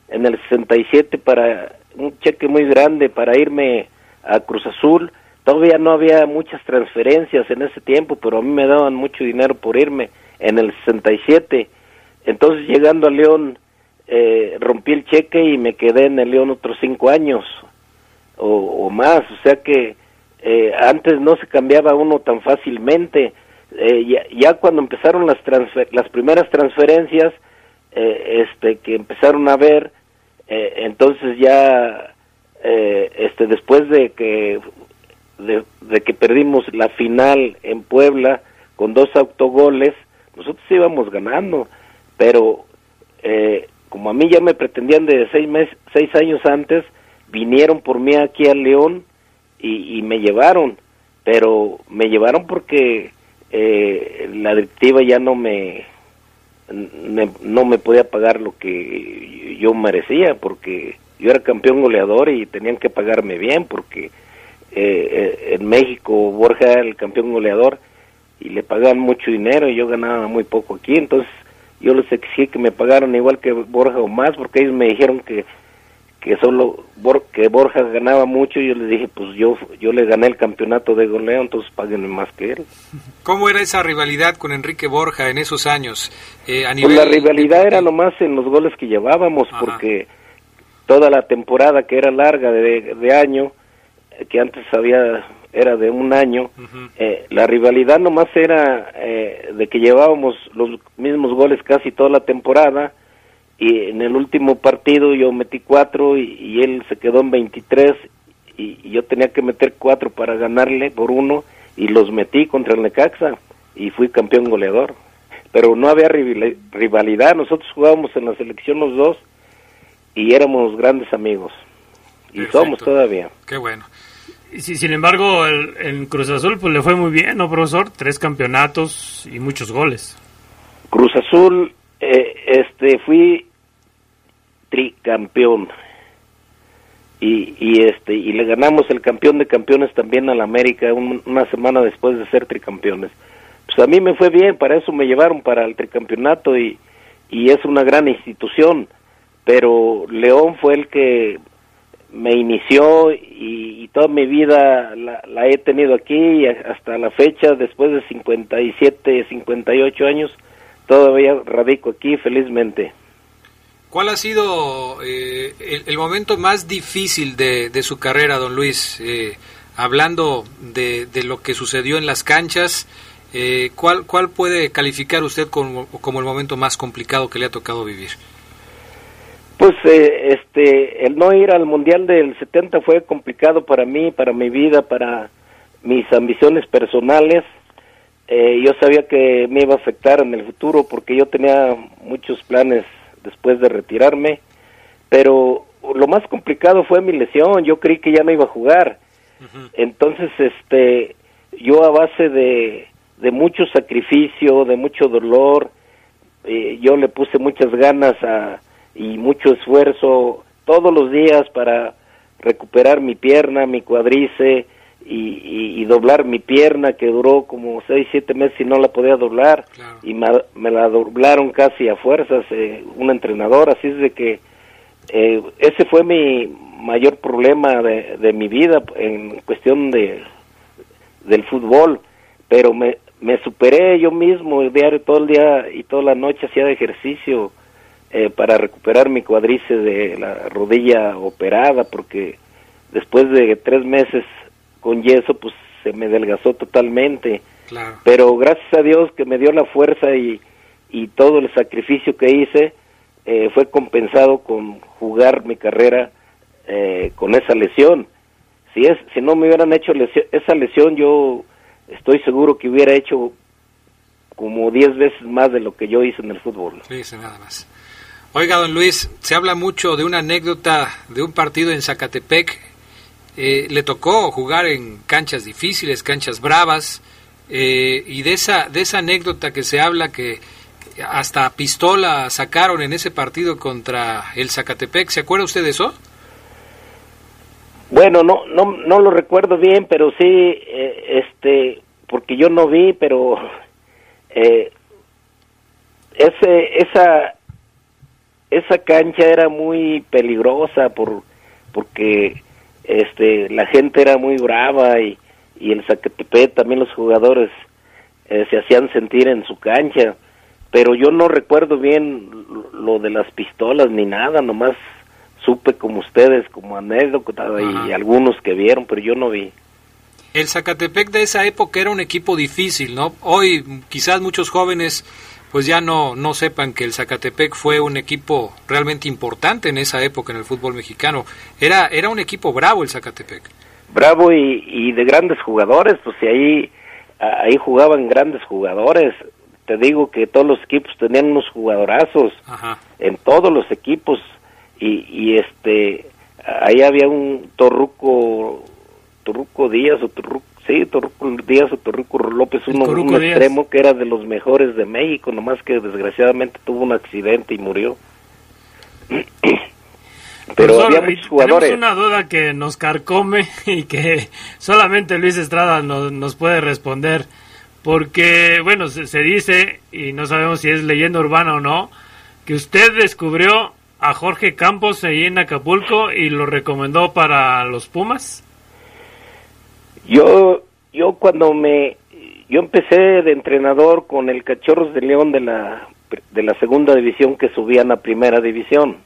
en el 67 para un cheque muy grande para irme a Cruz Azul Todavía no había muchas transferencias en ese tiempo, pero a mí me daban mucho dinero por irme en el 67. Entonces llegando a León eh, rompí el cheque y me quedé en el León otros cinco años o, más. O sea que eh, antes no se cambiaba uno tan fácilmente. Eh, ya, cuando empezaron las, las primeras transferencias, este, que empezaron a ver, entonces ya, este, después de que de, que perdimos la final en Puebla con dos autogoles, nosotros íbamos ganando, pero eh, como a mí ya me pretendían de seis, seis años antes, vinieron por mí aquí a León y, me llevaron, pero me llevaron porque eh, la directiva ya no me, no me podía pagar lo que yo merecía porque yo era campeón goleador y tenían que pagarme bien porque eh, en México Borja era el campeón goleador y le pagaban mucho dinero y yo ganaba muy poco aquí, entonces yo les exigí que me pagaran igual que Borja o más porque ellos me dijeron que que solo que Borja ganaba mucho y yo le dije pues yo yo le gané el campeonato de goleo entonces paguen más que él. ¿Cómo era esa rivalidad con Enrique Borja en esos años? Eh, a pues, nivel... la rivalidad era nomás en los goles que llevábamos porque toda la temporada que era larga de, de año que antes había era de un año, eh, la rivalidad nomás era eh, de que llevábamos los mismos goles casi toda la temporada y en el último partido yo metí cuatro y, él se quedó en 23 y, yo tenía que meter cuatro para ganarle por uno y los metí contra el Necaxa y fui campeón goleador. Pero no había rivalidad, nosotros jugábamos en la selección los dos y éramos grandes amigos y somos todavía. Qué bueno. Sí, sin embargo, el, en Cruz Azul pues le fue muy bien, ¿no, profesor? Tres campeonatos y muchos goles. Cruz Azul, eh, este, fui tricampeón y, y este y le ganamos el campeón de campeones también al América una semana después de ser tricampeones. Pues a mí me fue bien, para eso me llevaron para el tricampeonato y, y es una gran institución, pero León fue el que me inició y, toda mi vida la, he tenido aquí hasta la fecha, después de 57, 58 años, todavía radico aquí felizmente. ¿Cuál ha sido eh, el, momento más difícil de, su carrera, don Luis? Eh, hablando de, lo que sucedió en las canchas, eh, ¿cuál, ¿cuál puede calificar usted como, como el momento más complicado que le ha tocado vivir? Pues eh, este, el no ir al Mundial del 70 fue complicado para mí, para mi vida, para mis ambiciones personales. Eh, yo sabía que me iba a afectar en el futuro porque yo tenía muchos planes después de retirarme, pero lo más complicado fue mi lesión. Yo creí que ya no iba a jugar. Entonces, este, yo a base de, de mucho sacrificio, de mucho dolor, eh, yo le puse muchas ganas a y mucho esfuerzo todos los días para recuperar mi pierna, mi cuadrice y, doblar mi pierna que duró como seis, siete meses y no la podía doblar. Y me, la doblaron casi a fuerzas eh, un entrenador, así es de que eh, ese fue mi mayor problema de, de mi vida en cuestión de del fútbol, pero me, me superé yo mismo, el diario todo el día y toda la noche hacía ejercicio, eh, para recuperar mi cuadrice de la rodilla operada, porque después de tres meses con yeso, pues se me delgazó totalmente. Pero gracias a Dios que me dio la fuerza y, y todo el sacrificio que hice, eh, fue compensado con jugar mi carrera eh, con esa lesión. Si, es, si no me hubieran hecho esa lesión, yo estoy seguro que hubiera hecho como diez veces más de lo que yo hice en el fútbol. nada más. Oiga, don Luis, se habla mucho de una anécdota de un partido en Zacatepec. Eh, le tocó jugar en canchas difíciles, canchas bravas, eh, y de esa, de esa anécdota que se habla que hasta pistola sacaron en ese partido contra el Zacatepec. ¿Se acuerda usted de eso? Bueno, no, no, no lo recuerdo bien, pero sí, eh, este, porque yo no vi, pero ese, esa, esa cancha era muy peligrosa por porque este la gente era muy brava y, y el Zacatepec también los jugadores eh, se hacían sentir en su cancha. Pero yo no recuerdo bien lo de las pistolas ni nada nomás supe como ustedes como anécdota y algunos que vieron pero yo no vi. El Zacatepec de esa época era un equipo difícil, ¿no? Hoy quizás muchos jóvenes pues ya no, no sepan que el Zacatepec fue un equipo realmente importante en esa época en el fútbol mexicano. Era, era un equipo bravo el Zacatepec. Bravo y, y de grandes jugadores, pues y ahí, ahí jugaban grandes jugadores. Te digo que todos los equipos tenían unos jugadorazos en todos los equipos y, y este ahí había un Torruco Torruco Díaz, o Torruco, sí, Torruco Díaz o Torruco López, uno, un Díaz. extremo que era de los mejores de México, nomás que desgraciadamente tuvo un accidente y murió. Pero Profesor, había muchos jugadores. Tenemos una duda que nos carcome (laughs) y que solamente Luis Estrada nos, nos puede responder. Porque, bueno, se, se dice, y no sabemos si es leyenda urbana o no, que usted descubrió a Jorge Campos ahí en Acapulco y lo recomendó para los Pumas. Yo, yo cuando me, yo empecé de entrenador con el Cachorros de León de la, de la segunda división que subían a primera división.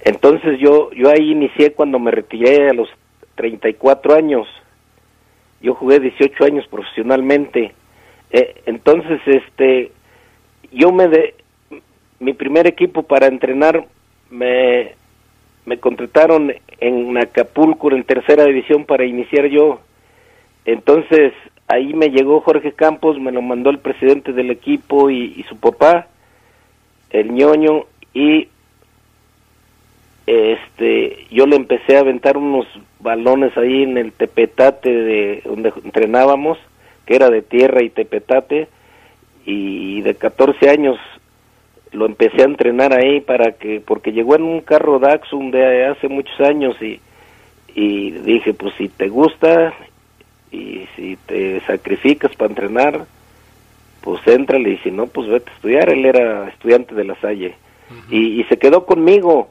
Entonces yo, yo ahí inicié cuando me retiré a los 34 años. Yo jugué 18 años profesionalmente. Eh, entonces, este, yo me de, mi primer equipo para entrenar me, me contrataron en Acapulco en tercera división para iniciar yo. Entonces ahí me llegó Jorge Campos, me lo mandó el presidente del equipo y, su papá, el ñoño, y este yo le empecé a aventar unos balones ahí en el tepetate de donde entrenábamos, que era de tierra y tepetate, y de 14 años lo empecé a entrenar ahí para que porque llegó en un carro Daxum de hace muchos años y y dije pues si te gusta y si te sacrificas para entrenar pues éntrale. Y si no pues vete a estudiar. Él era estudiante de la Salle. Y, y se quedó conmigo.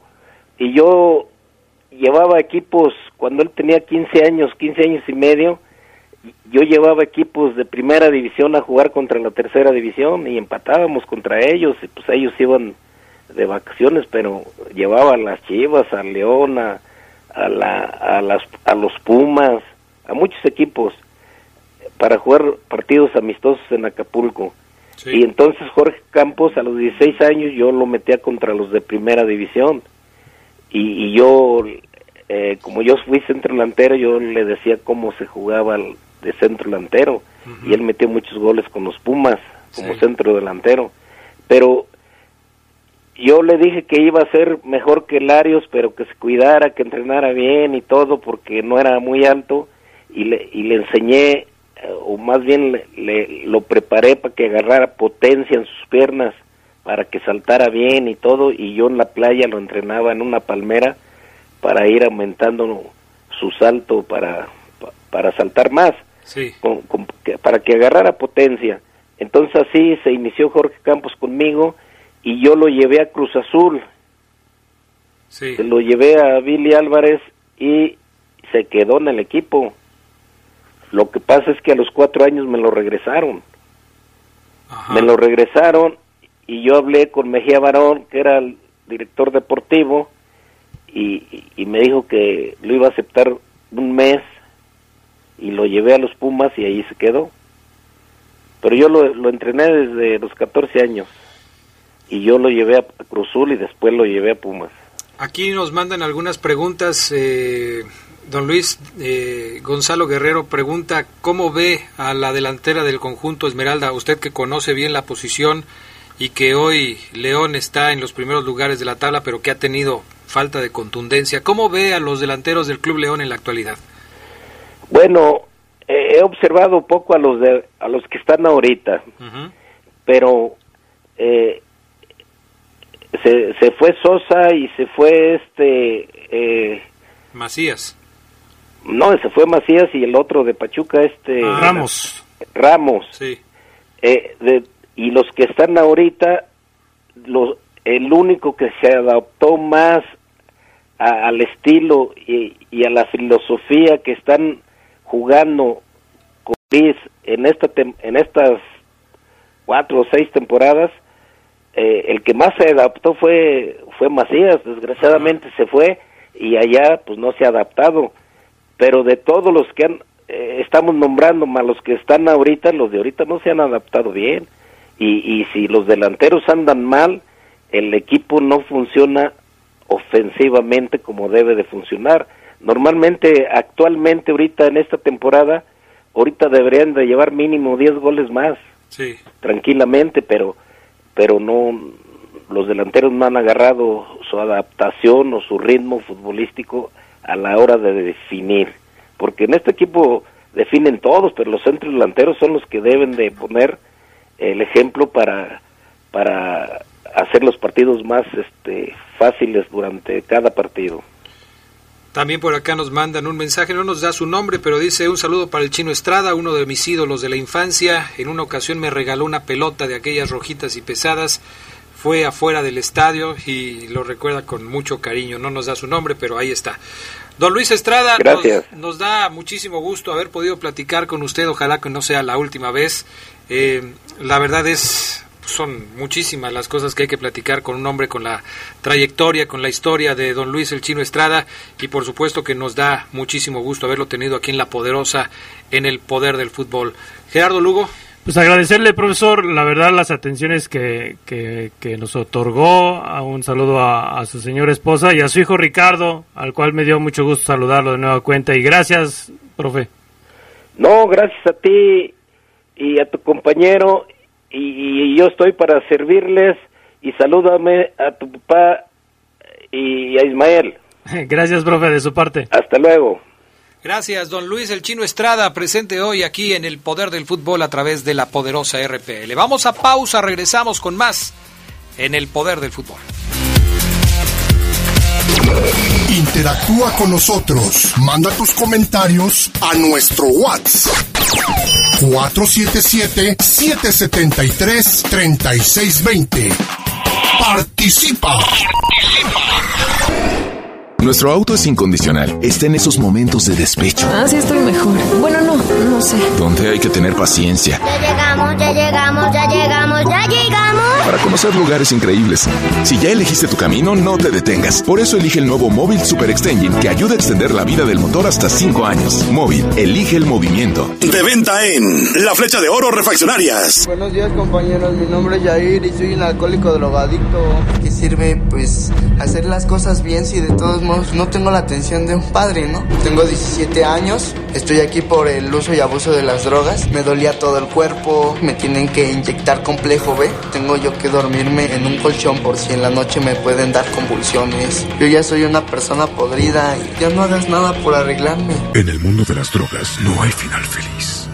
Y yo llevaba equipos cuando él tenía 15 años 15 años y medio yo llevaba equipos de primera división a jugar contra la tercera división y empatábamos contra ellos y pues ellos iban de vacaciones pero llevaba a las Chivas a León a, a, la, a las a los Pumas a muchos equipos para jugar partidos amistosos en Acapulco. Y entonces Jorge Campos a los 16 años yo lo metía contra los de primera división. Y, y yo eh, como yo fui centro delantero yo le decía cómo se jugaba el- de centro delantero. Y él metió muchos goles con los Pumas como Sí. centro delantero. Pero yo le dije que iba a ser mejor que Larios pero que se cuidara que entrenara bien y todo porque no era muy alto. Y le, y le enseñé eh, o más bien le, le- lo preparé para que agarrara potencia en sus piernas para que saltara bien y todo. Y yo en la playa lo entrenaba en una palmera para ir aumentando su salto para pa- para saltar más Sí. con- con- que- para que agarrara potencia. Entonces así se inició Jorge Campos conmigo y yo lo llevé a Cruz Azul. Sí. lo llevé a Billy Álvarez y se quedó en el equipo. Lo que pasa es que a los cuatro años me lo regresaron. Me lo regresaron y yo hablé con Mejía Barón, que era el director deportivo, y, y- y me dijo que lo iba a aceptar un mes y lo llevé a los Pumas y ahí se quedó. Pero yo lo, lo entrené desde los 14 años y yo lo llevé a Cruzul y después lo llevé a Pumas. Aquí nos mandan algunas preguntas. eh, don Luis eh, Gonzalo Guerrero pregunta cómo ve a la delantera del conjunto Esmeralda, usted que conoce bien la posición y que hoy León está en los primeros lugares de la tabla, pero que ha tenido falta de contundencia. ¿Cómo ve a los delanteros del Club León en la actualidad? Bueno, eh, he observado poco a los de, a los que están ahorita, pero eh, se, se fue Sosa y se fue este eh, Macías. no se fue Macías y el otro de Pachuca este Ah, Ramos. Ramos Sí. Eh, de- y los que están ahorita los el único que se adaptó más a- al estilo y, y a la filosofía que están jugando con Luis en esta tem- en estas cuatro o seis temporadas eh, el que más se adaptó fue fue Macías desgraciadamente se fue y allá pues no se ha adaptado. Pero de todos los que han eh, estamos nombrando más los que están ahorita los de ahorita no se han adaptado bien. Y, y si los delanteros andan mal el equipo no funciona ofensivamente como debe de funcionar normalmente actualmente ahorita en esta temporada ahorita deberían de llevar mínimo 10 goles más Sí. tranquilamente, pero pero no los delanteros no han agarrado su adaptación o su ritmo futbolístico a la hora de definir. porque en este equipo definen todos, pero los centros delanteros son los que deben de poner el ejemplo para para hacer los partidos más este fáciles durante cada partido. También por acá nos mandan un mensaje, no nos da su nombre, pero dice un saludo para el chino Estrada, uno de mis ídolos de la infancia. En una ocasión me regaló una pelota de aquellas rojitas y pesadas. Fue afuera del estadio y lo recuerda con mucho cariño. No nos da su nombre, pero ahí está. Don Luis Estrada, nos, nos, da muchísimo gusto haber podido platicar con usted. Ojalá que no sea la última vez. Eh, la verdad es son muchísimas las cosas que hay que platicar con un hombre con la trayectoria, con la historia de don Luis el Chino Estrada y por supuesto que nos da muchísimo gusto haberlo tenido aquí en La Poderosa en el poder del fútbol. Gerardo Lugo. Pues agradecerle, profesor, la verdad, las atenciones que, que, nos otorgó. A un saludo a, a, su señora esposa y a su hijo Ricardo, al cual me dio mucho gusto saludarlo de nueva cuenta. Y gracias, profe. No, gracias a ti y a tu compañero y, yo estoy para servirles y salúdame a tu papá y a Ismael. (laughs) Gracias, profe, de su parte. Hasta luego. Gracias, don Luis El Chino Estrada, presente hoy aquí en el Poder del Fútbol a través de la poderosa RPL. Vamos a pausa, regresamos con más en el Poder del Fútbol. Interactúa con nosotros. Manda tus comentarios a nuestro WhatsApp. 477-773-3620. Participa. Nuestro auto es incondicional. Está en esos momentos de despecho. Ah, sí, estoy mejor. Bueno, no, no sé. Donde hay que tener paciencia. Ya llegamos, ya llegamos, ya llegamos, ya llegamos. Para conocer lugares increíbles. Si ya elegiste tu camino, no te detengas. Por eso elige el nuevo Móvil Super Extension que ayuda a extender la vida del motor hasta 5 años. Móvil, elige el movimiento. De venta en La Flecha de Oro Refaccionarias. Buenos días, compañeros. Mi nombre es Jair y soy un alcohólico drogadicto. ¿Qué sirve, pues, hacer las cosas bien si de todos modos no tengo la atención de un padre, ¿no? Tengo 17 años, estoy aquí por el uso y abuso de las drogas, me dolía todo el cuerpo, me tienen que inyectar complejo B, tengo yo que dormirme en un colchón por si en la noche me pueden dar convulsiones. Yo ya soy una persona podrida y ya no hagas nada por arreglarme. En el mundo de las drogas no hay final feliz.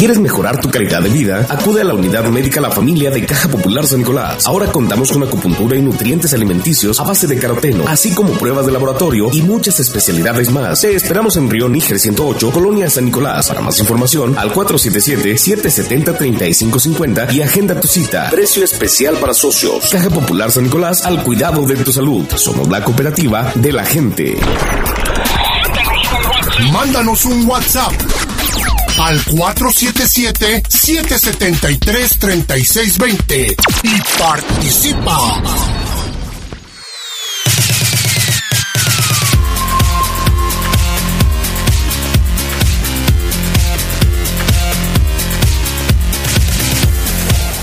¿Quieres mejorar tu calidad de vida? Acude a la unidad médica La Familia de Caja Popular San Nicolás. Ahora contamos con acupuntura y nutrientes alimenticios a base de caroteno, así como pruebas de laboratorio y muchas especialidades más. Te esperamos en Río Níger 108, Colonia San Nicolás. Para más información, al 477-770-3550 y agenda tu cita. Precio especial para socios. Caja Popular San Nicolás al cuidado de tu salud. Somos la cooperativa de la gente. Mándanos un WhatsApp al 477-773-3620 y participa.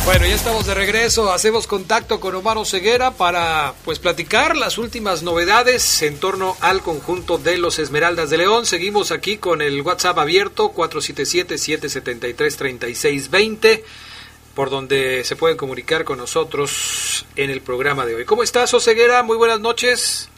Bueno, ya estamos de regreso. Hacemos contacto con Omar Ceguera para pues platicar las últimas novedades en torno al conjunto de los Esmeraldas de León. Seguimos aquí con el WhatsApp abierto 477-773-3620 por donde se pueden comunicar con nosotros en el programa de hoy. ¿Cómo estás, Oseguera? Muy buenas noches.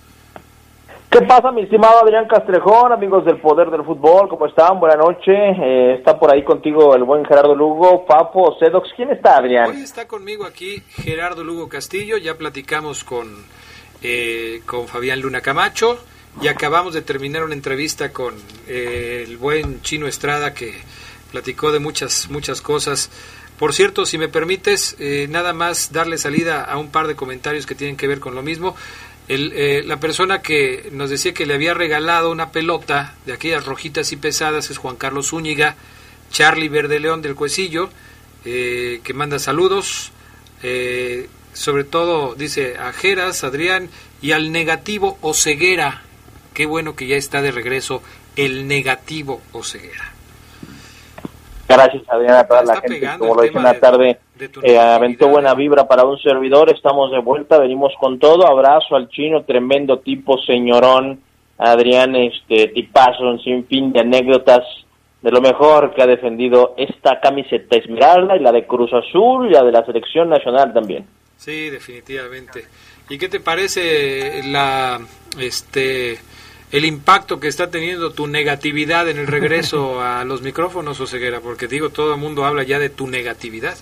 ¿Qué pasa, mi estimado Adrián Castrejón, amigos del Poder del Fútbol? ¿Cómo están? Buenas noches. Eh, está por ahí contigo el buen Gerardo Lugo, Papo, Sedox. ¿Quién está, Adrián? Hoy está conmigo aquí Gerardo Lugo Castillo. Ya platicamos con, eh, con Fabián Luna Camacho y acabamos de terminar una entrevista con eh, el buen Chino Estrada que platicó de muchas, muchas cosas. Por cierto, si me permites, nada más darle salida a un par de comentarios que tienen que ver con lo mismo. El, eh, la persona que nos decía que le había regalado una pelota de aquellas rojitas y pesadas es Juan Carlos Zúñiga, Charlie Verde León del Cuecillo, eh, que manda saludos, eh, sobre todo dice a Geras, Adrián y al negativo Oceguera. Qué bueno que ya está de regreso el negativo Oceguera. Gracias, Adrián, a toda la gente. Como lo dije en la tarde, eh, aventó buena vibra para un servidor. Estamos de vuelta, venimos con todo. Abrazo al chino, tremendo tipo, señorón. Adrián, este tipazo, sin fin de anécdotas de lo mejor que ha defendido esta camiseta Esmeralda y la de Cruz Azul y la de la selección nacional también. Sí, definitivamente. ¿Y qué te parece la este el impacto que está teniendo tu negatividad en el regreso (laughs) a los micrófonos, Oseguera? Porque digo, todo el mundo habla ya de tu negatividad.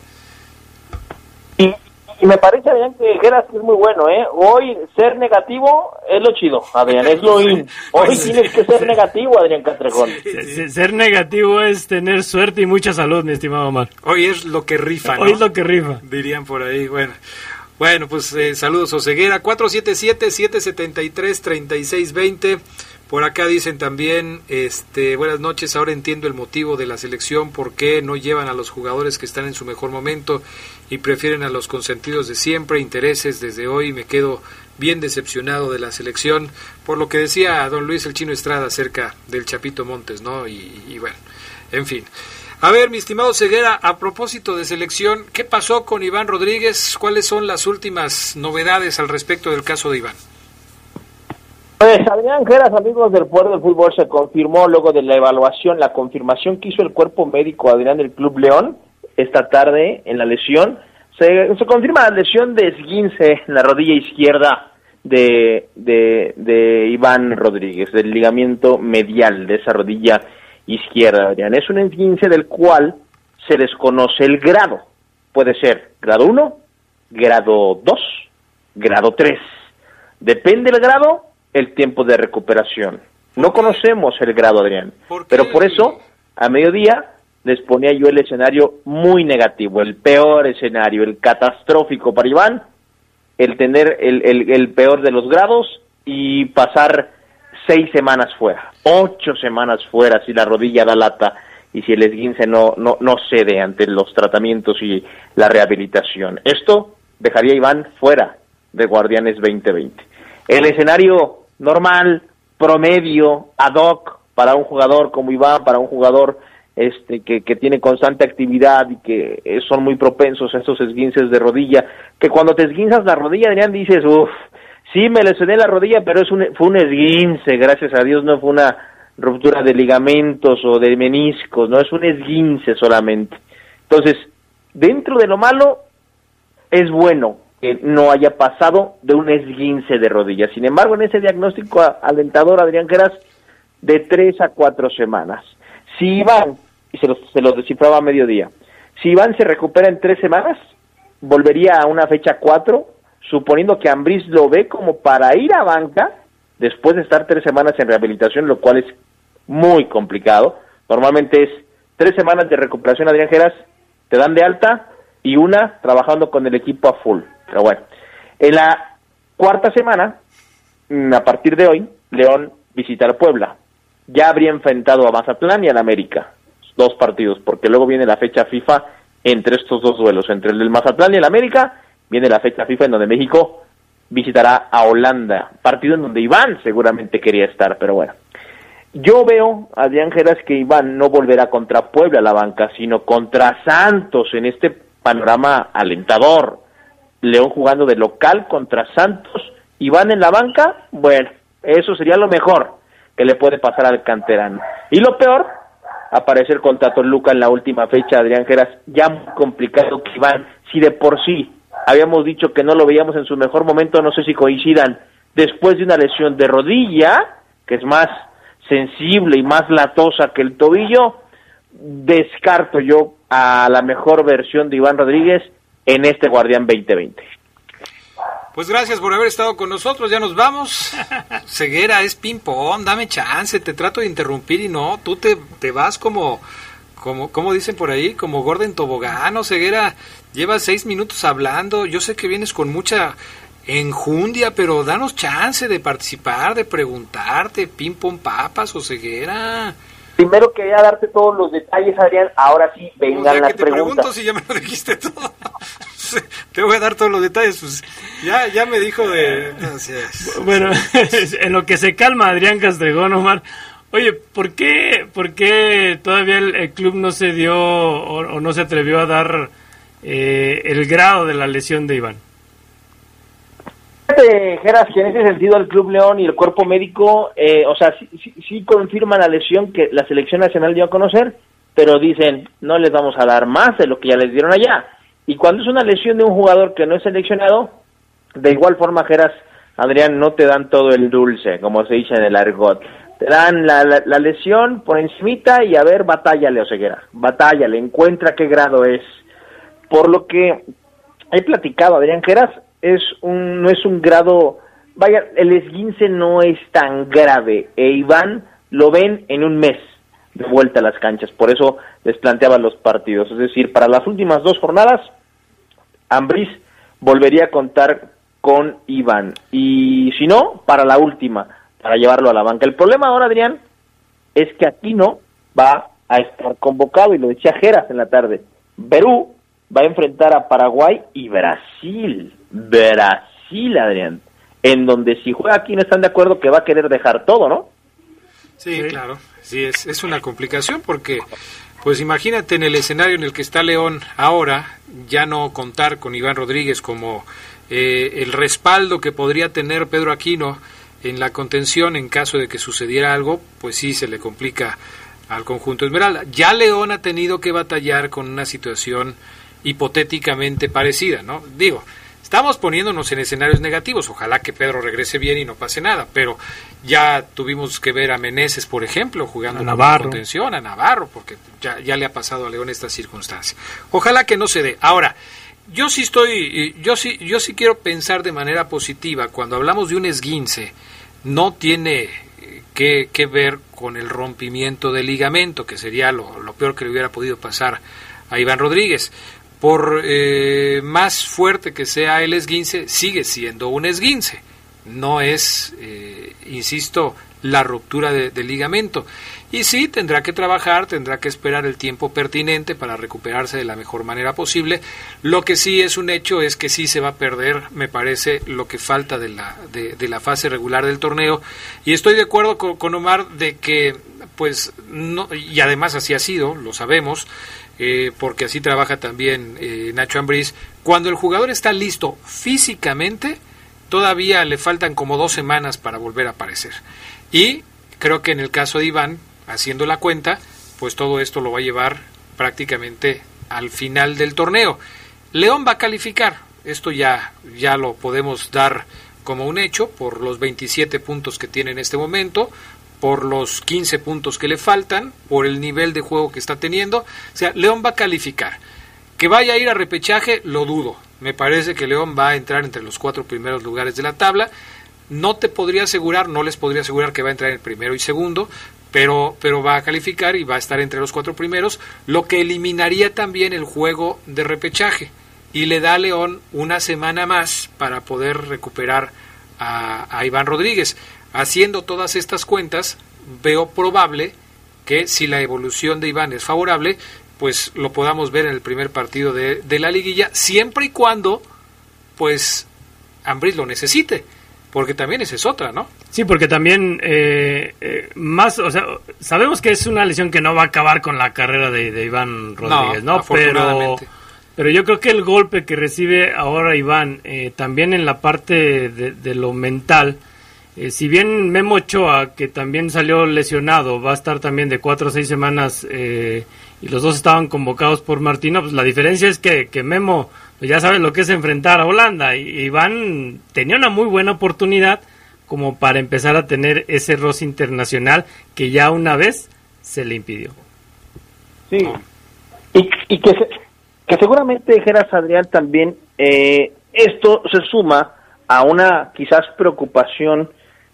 Y, me parece, Adrián, que Geras es muy bueno, ¿eh? Hoy ser negativo es lo chido, Adrián, es lo in. (laughs) Hoy tienes que ser negativo, Adrián Castrejón. Ser negativo es tener suerte y mucha salud, mi estimado Omar. Hoy es lo que rifa, ¿no? Hoy es lo que rifa. Dirían por ahí, bueno. Bueno, pues eh, saludos Oseguera, 477-773-3620. Por acá dicen también, este, buenas noches, ahora entiendo el motivo de la selección, por qué no llevan a los jugadores que están en su mejor momento y prefieren a los consentidos de siempre, intereses, desde hoy me quedo bien decepcionado de la selección, por lo que decía don Luis el Chino Estrada acerca del Chapito Montes, ¿no? Y, bueno, en fin. A ver, mi estimado Ceguera, a propósito de selección, ¿qué pasó con Iván Rodríguez? ¿Cuáles son las últimas novedades al respecto del caso de Iván? Pues Adrián Geras, amigos del Poder del Fútbol, se confirmó luego de la evaluación, la confirmación que hizo el cuerpo médico Adrián del Club León esta tarde en la lesión. Se, se confirma la lesión de esguince en la rodilla izquierda de, de, de Iván Rodríguez, del ligamiento medial de esa rodilla izquierda, Adrián. Es un esguince del cual se desconoce el grado. Puede ser grado 1, grado 2, grado 3. Depende del grado, el tiempo de recuperación. No conocemos el grado, Adrián. pero por eso, a mediodía, les ponía yo el escenario muy negativo, el peor escenario, el catastrófico para Iván, el tener el, el, peor de los grados y pasar seis semanas fuera, ocho semanas fuera si la rodilla da lata y si el esguince no, no, no cede ante los tratamientos y la rehabilitación. Esto dejaría a Iván fuera de Guardianes 2020. El escenario normal, promedio, ad hoc para un jugador como Iván, para un jugador este que, que tiene constante actividad y que son muy propensos a estos esguinces de rodilla, que cuando te esguinzas la rodilla, Adrián, dices, uff, Sí, me lesioné la rodilla, pero es un, fue un esguince, gracias a Dios, no fue una ruptura de ligamentos o de meniscos, no es un esguince solamente. Entonces, dentro de lo malo, es bueno que no haya pasado de un esguince de rodilla. Sin embargo, en ese diagnóstico alentador, Adrián Geras, de tres a cuatro semanas. Si Iván, y se lo, se lo descifraba a mediodía, si Iván se recupera en tres semanas, volvería a una fecha cuatro suponiendo que Ambris lo ve como para ir a banca después de estar tres semanas en rehabilitación, lo cual es muy complicado. Normalmente es tres semanas de recuperación, Adrián Geras, te dan de alta y una trabajando con el equipo a full. Pero bueno, en la cuarta semana, mm, a partir de hoy, León visitará Puebla. Ya habría enfrentado a Mazatlán y al América, dos partidos, porque luego viene la fecha FIFA entre estos dos duelos, entre el del Mazatlán y el América, viene la fecha FIFA en donde México visitará a Holanda, partido en donde Iván seguramente quería estar, pero bueno. Yo veo, Adrián Geras, que Iván no volverá contra Puebla a la banca, sino contra Santos en este panorama alentador. León jugando de local contra Santos, Iván en la banca, bueno, eso sería lo mejor que le puede pasar al canterano. Y lo peor, aparecer contra Toluca en la última fecha, Adrián Geras, ya muy complicado que Iván, si de por sí habíamos dicho que no lo veíamos en su mejor momento, no sé si coincidan, después de una lesión de rodilla, que es más sensible y más latosa que el tobillo, descarto yo a la mejor versión de Iván Rodríguez en este Guardián 2020. Pues gracias por haber estado con nosotros, ya nos vamos. (laughs) Ceguera es ping-pong, dame chance, te trato de interrumpir y no, tú te, te vas como, como, como dicen por ahí, como Gordon Tobogán o Ceguera. Llevas seis minutos hablando, yo sé que vienes con mucha enjundia, pero danos chance de participar, de preguntarte, ping pong papas o ceguera. Primero quería darte todos los detalles, Adrián. Ahora sí, vengan las te preguntas. Pregunto si ya me lo dijiste todo. (laughs) te voy a dar todos los detalles. Pues ya, ya me dijo de. Bueno, (laughs) en lo que se calma Adrián Castregón, Omar. Oye, ¿por qué, por qué todavía el, club no se dio o no se atrevió a dar eh, el grado de la lesión de Iván. Geras, que en ese sentido el Club León y el cuerpo médico, eh, o sea, sí, sí, confirman la lesión que la selección nacional dio a conocer, pero dicen, no les vamos a dar más de lo que ya les dieron allá. Y cuando es una lesión de un jugador que no es seleccionado, de igual forma, Geras, Adrián, no te dan todo el dulce, como se dice en el argot. Te dan la, la, lesión por encimita y a ver, batállale, Oseguera. Batállale, encuentra qué grado es. Por lo que he platicado, Adrián Geras, es un, no es un grado, vaya, el esguince no es tan grave. E Iván lo ven en un mes de vuelta a las canchas. Por eso les planteaba los partidos. Es decir, para las últimas dos jornadas, Ambris volvería a contar con Iván. Y si no, para la última, para llevarlo a la banca. El problema ahora, Adrián, es que aquí no va a estar convocado, y lo decía Geras en la tarde. Perú va a enfrentar a Paraguay y Brasil. Brasil, Adrián. En donde si juega aquí no están de acuerdo que va a querer dejar todo, ¿no? Sí, claro. Sí, es, es una complicación porque, pues imagínate en el escenario en el que está León ahora, ya no contar con Iván Rodríguez como eh, el respaldo que podría tener Pedro Aquino en la contención en caso de que sucediera algo, pues sí se le complica al conjunto Esmeralda. Ya León ha tenido que batallar con una situación hipotéticamente parecida, ¿no? Digo, estamos poniéndonos en escenarios negativos, ojalá que Pedro regrese bien y no pase nada, pero ya tuvimos que ver a Meneses, por ejemplo, jugando con contención, a Navarro, porque ya, ya le ha pasado a León esta circunstancia. Ojalá que no se dé. Ahora, yo sí estoy, yo sí, yo sí quiero pensar de manera positiva. Cuando hablamos de un esguince, no tiene que, que ver con el rompimiento del ligamento, que sería lo, lo, peor que le hubiera podido pasar a Iván Rodríguez. Por eh, más fuerte que sea el esguince, sigue siendo un esguince. No es, eh, insisto, la ruptura del ligamento. Y sí, tendrá que trabajar, tendrá que esperar el tiempo pertinente para recuperarse de la mejor manera posible. Lo que sí es un hecho es que sí se va a perder, me parece, lo que falta de la, de, la fase regular del torneo. Y estoy de acuerdo con, Omar de que, pues, no, y además así ha sido, lo sabemos, eh, porque así trabaja también eh, Nacho Ambriz, cuando el jugador está listo físicamente, todavía le faltan como dos semanas para volver a aparecer. Y creo que en el caso de Iván, haciendo la cuenta, pues todo esto lo va a llevar prácticamente al final del torneo. León va a calificar, esto ya, ya lo podemos dar como un hecho por los 27 puntos que tiene en este momento, por los 15 puntos que le faltan, por el nivel de juego que está teniendo. O sea, León va a calificar. Que vaya a ir a repechaje, lo dudo. Me parece que León va a entrar entre los cuatro primeros lugares de la tabla. No te podría asegurar, no les podría asegurar que va a entrar en el primero y segundo, pero, pero va a calificar y va a estar entre los cuatro primeros, lo que eliminaría también el juego de repechaje y le da a León una semana más para poder recuperar a, Iván Rodríguez. Haciendo todas estas cuentas, veo probable que si la evolución de Iván es favorable, pues lo podamos ver en el primer partido de, de la liguilla, siempre y cuando, pues, Ambris lo necesite porque también esa es otra, ¿no? Sí, porque también eh, eh, más, o sea, sabemos que es una lesión que no va a acabar con la carrera de, Iván Rodríguez, ¿no? Pero, pero yo creo que el golpe que recibe ahora Iván, eh, también en la parte de, lo mental, si bien Memo Ochoa, que también salió lesionado, va a estar también de cuatro o seis semanas y los dos estaban convocados por Martino, pues la diferencia es que, que Memo pues ya sabes lo que es enfrentar a Holanda. Y Iván tenía una muy buena oportunidad como para empezar a tener ese roce internacional que ya una vez se le impidió. Sí, y, y que, que seguramente Geras Adrián también eh, esto se suma a una quizás preocupación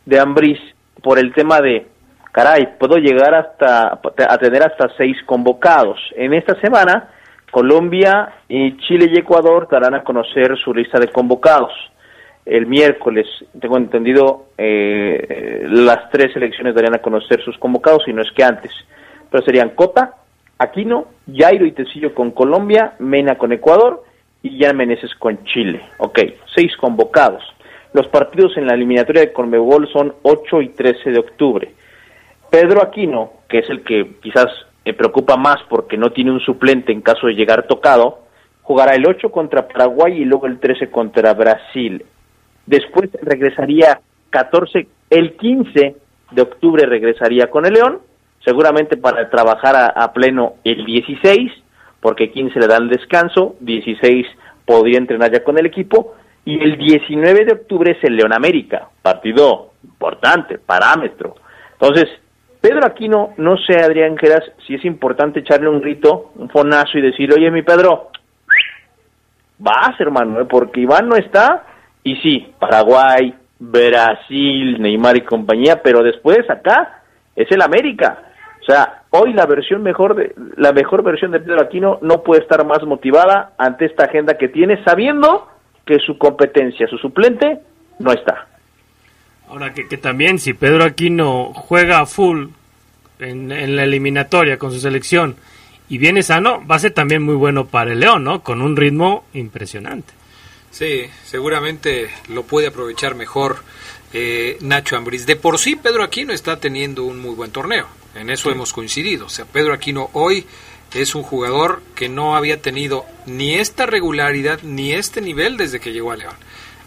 de Ambris por el tema de caray, puedo llegar hasta a tener hasta seis convocados. En esta semana Colombia y Chile y Ecuador darán a conocer su lista de convocados. El miércoles, tengo entendido, eh, las tres selecciones darían a conocer sus convocados, y no es que antes. Pero serían Cota, Aquino, Jairo y Tecillo con Colombia, Mena con Ecuador y Jan Meneses con Chile. Ok, seis convocados. Los partidos en la eliminatoria de Conmebol son 8 y 13 de octubre. Pedro Aquino, que es el que quizás me preocupa más porque no tiene un suplente en caso de llegar tocado, jugará el 8 contra Paraguay y luego el 13 contra Brasil. Después regresaría 14, el 15 de octubre regresaría con el León, seguramente para trabajar a, pleno el 16, porque 15 le da el descanso, 16 podría entrenar ya con el equipo, y el 19 de octubre es el León América, partido importante, parámetro. Entonces, Pedro Aquino, no sé, Adrián Geras, si es importante echarle un grito, un fonazo y decir, oye, mi Pedro, vas, hermano, ¿eh? porque Iván no está, y sí, Paraguay, Brasil, Neymar y compañía, pero después acá es el América. O sea, hoy la versión mejor de la mejor versión de Pedro Aquino no puede estar más motivada ante esta agenda que tiene, sabiendo que su competencia, su suplente, no está. Ahora que, que también si Pedro Aquino juega a full en, en, la eliminatoria con su selección y viene sano, va a ser también muy bueno para el León, ¿no? Con un ritmo impresionante. Sí, seguramente lo puede aprovechar mejor eh, Nacho Ambriz. De por sí, Pedro Aquino está teniendo un muy buen torneo. En eso hemos coincidido. O sea, Pedro Aquino hoy es un jugador que no había tenido ni esta regularidad ni este nivel desde que llegó a León.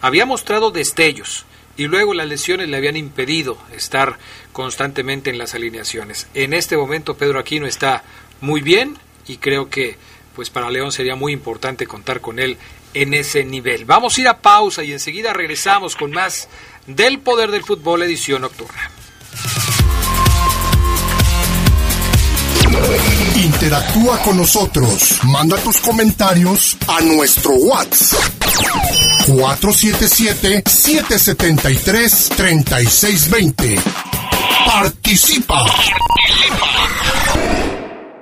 Había mostrado destellos y luego las lesiones le habían impedido estar constantemente en las alineaciones. En este momento Pedro Aquino está muy bien y creo que pues para León sería muy importante contar con él en ese nivel. Vamos a ir a pausa y enseguida regresamos con más del Poder del Fútbol edición nocturna. Interactúa con nosotros. Manda tus comentarios a nuestro WhatsApp. 477-773-3620. Participa. Participa.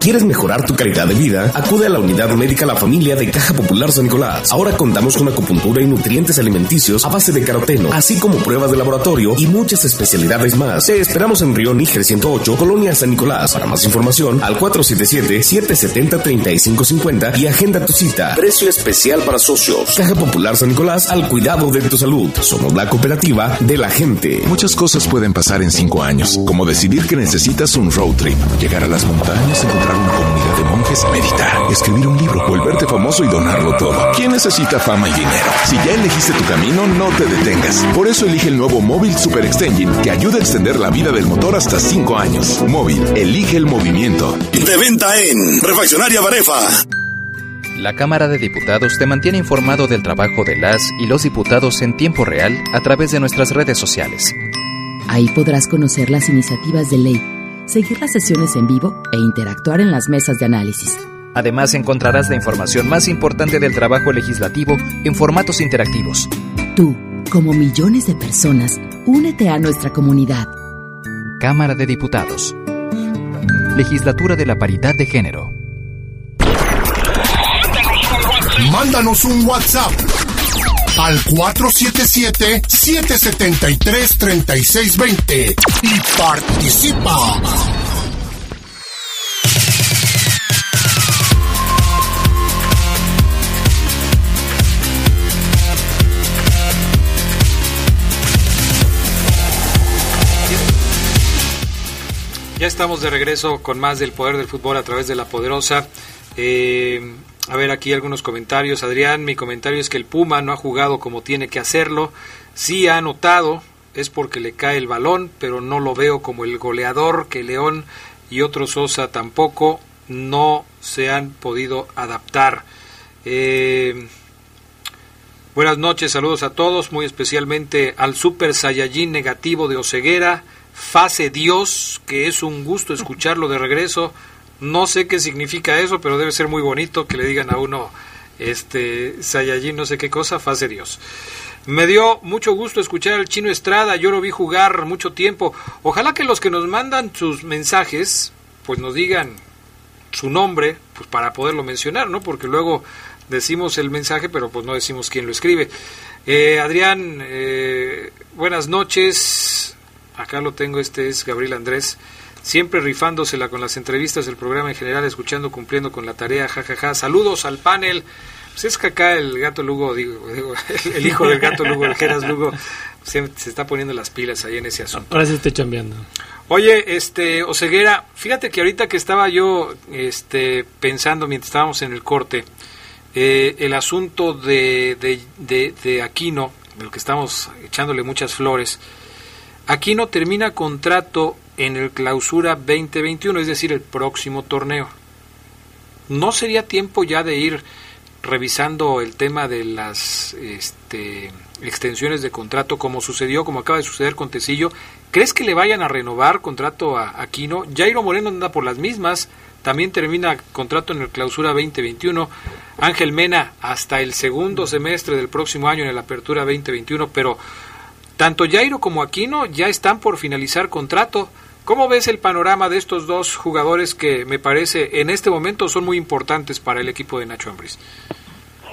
¿Quieres mejorar tu calidad de vida? Acude a la unidad médica La Familia de Caja Popular San Nicolás. Ahora contamos con acupuntura y nutrientes alimenticios a base de caroteno, así como pruebas de laboratorio y muchas especialidades más. Te esperamos en Río Níger 108, Colonia San Nicolás. Para más información, al 477-770-3550 y agenda tu cita. Precio especial para socios. Caja Popular San Nicolás al cuidado de tu salud. Somos la cooperativa de la gente. Muchas cosas pueden pasar en cinco años, como decidir que necesitas un road trip, llegar a las montañas, encontrar una comunidad de monjes, meditar, escribir un libro, volverte famoso y donarlo todo. ¿Quién necesita fama y dinero? Si ya elegiste tu camino, no te detengas. Por eso elige el nuevo Móvil Super Extension que ayuda a extender la vida del motor hasta 5 años. Móvil, elige el movimiento. De venta en Refaccionaria Barefa. La Cámara de Diputados te mantiene informado del trabajo de las y los diputados en tiempo real a través de nuestras redes sociales. Ahí podrás conocer las iniciativas de ley seguir las sesiones en vivo e interactuar en las mesas de análisis. Además encontrarás la información más importante del trabajo legislativo en formatos interactivos. Tú, como millones de personas, únete a nuestra comunidad. Cámara de Diputados. Legislatura de la Paridad de Género. Mándanos un WhatsApp al 477-773-3620 y participa. Ya estamos de regreso con más del poder del fútbol a través de la poderosa. Eh, a ver aquí algunos comentarios. Adrián, mi comentario es que el Puma no ha jugado como tiene que hacerlo. Sí ha anotado, es porque le cae el balón, pero no lo veo como el goleador que León y otros Sosa tampoco no se han podido adaptar. Eh, buenas noches, saludos a todos, muy especialmente al Super Saiyajin negativo de Oceguera, Fase Dios, que es un gusto escucharlo de regreso. No sé qué significa eso, pero debe ser muy bonito que le digan a uno, este, Saiyajin, no sé qué cosa, fase Dios. Me dio mucho gusto escuchar al chino Estrada, yo lo vi jugar mucho tiempo. Ojalá que los que nos mandan sus mensajes, pues nos digan su nombre, pues para poderlo mencionar, ¿no? Porque luego decimos el mensaje, pero pues no decimos quién lo escribe. Eh, Adrián, eh, buenas noches. Acá lo tengo, este es Gabriel Andrés siempre rifándosela con las entrevistas del programa en general, escuchando, cumpliendo con la tarea, jajaja. Saludos al panel. Pues es que acá el gato Lugo, digo, (laughs) el hijo del gato Lugo, el Geras Lugo, se, está poniendo las pilas ahí en ese asunto. Ahora se está chambeando. Oye, este, Oseguera, fíjate que ahorita que estaba yo este, pensando mientras estábamos en el corte, eh, el asunto de, de, de, de Aquino, del que estamos echándole muchas flores, Aquino termina contrato en el clausura 2021, es decir, el próximo torneo. ¿No sería tiempo ya de ir revisando el tema de las este, extensiones de contrato, como sucedió, como acaba de suceder con Tecillo, ¿crees que le vayan a renovar contrato a Aquino? Jairo Moreno anda por las mismas, también termina contrato en el clausura 2021. Ángel Mena hasta el segundo semestre del próximo año en la apertura 2021, pero tanto Jairo como Aquino ya están por finalizar contrato. ¿Cómo ves el panorama de estos dos jugadores que me parece en este momento son muy importantes para el equipo de Nacho Ambris?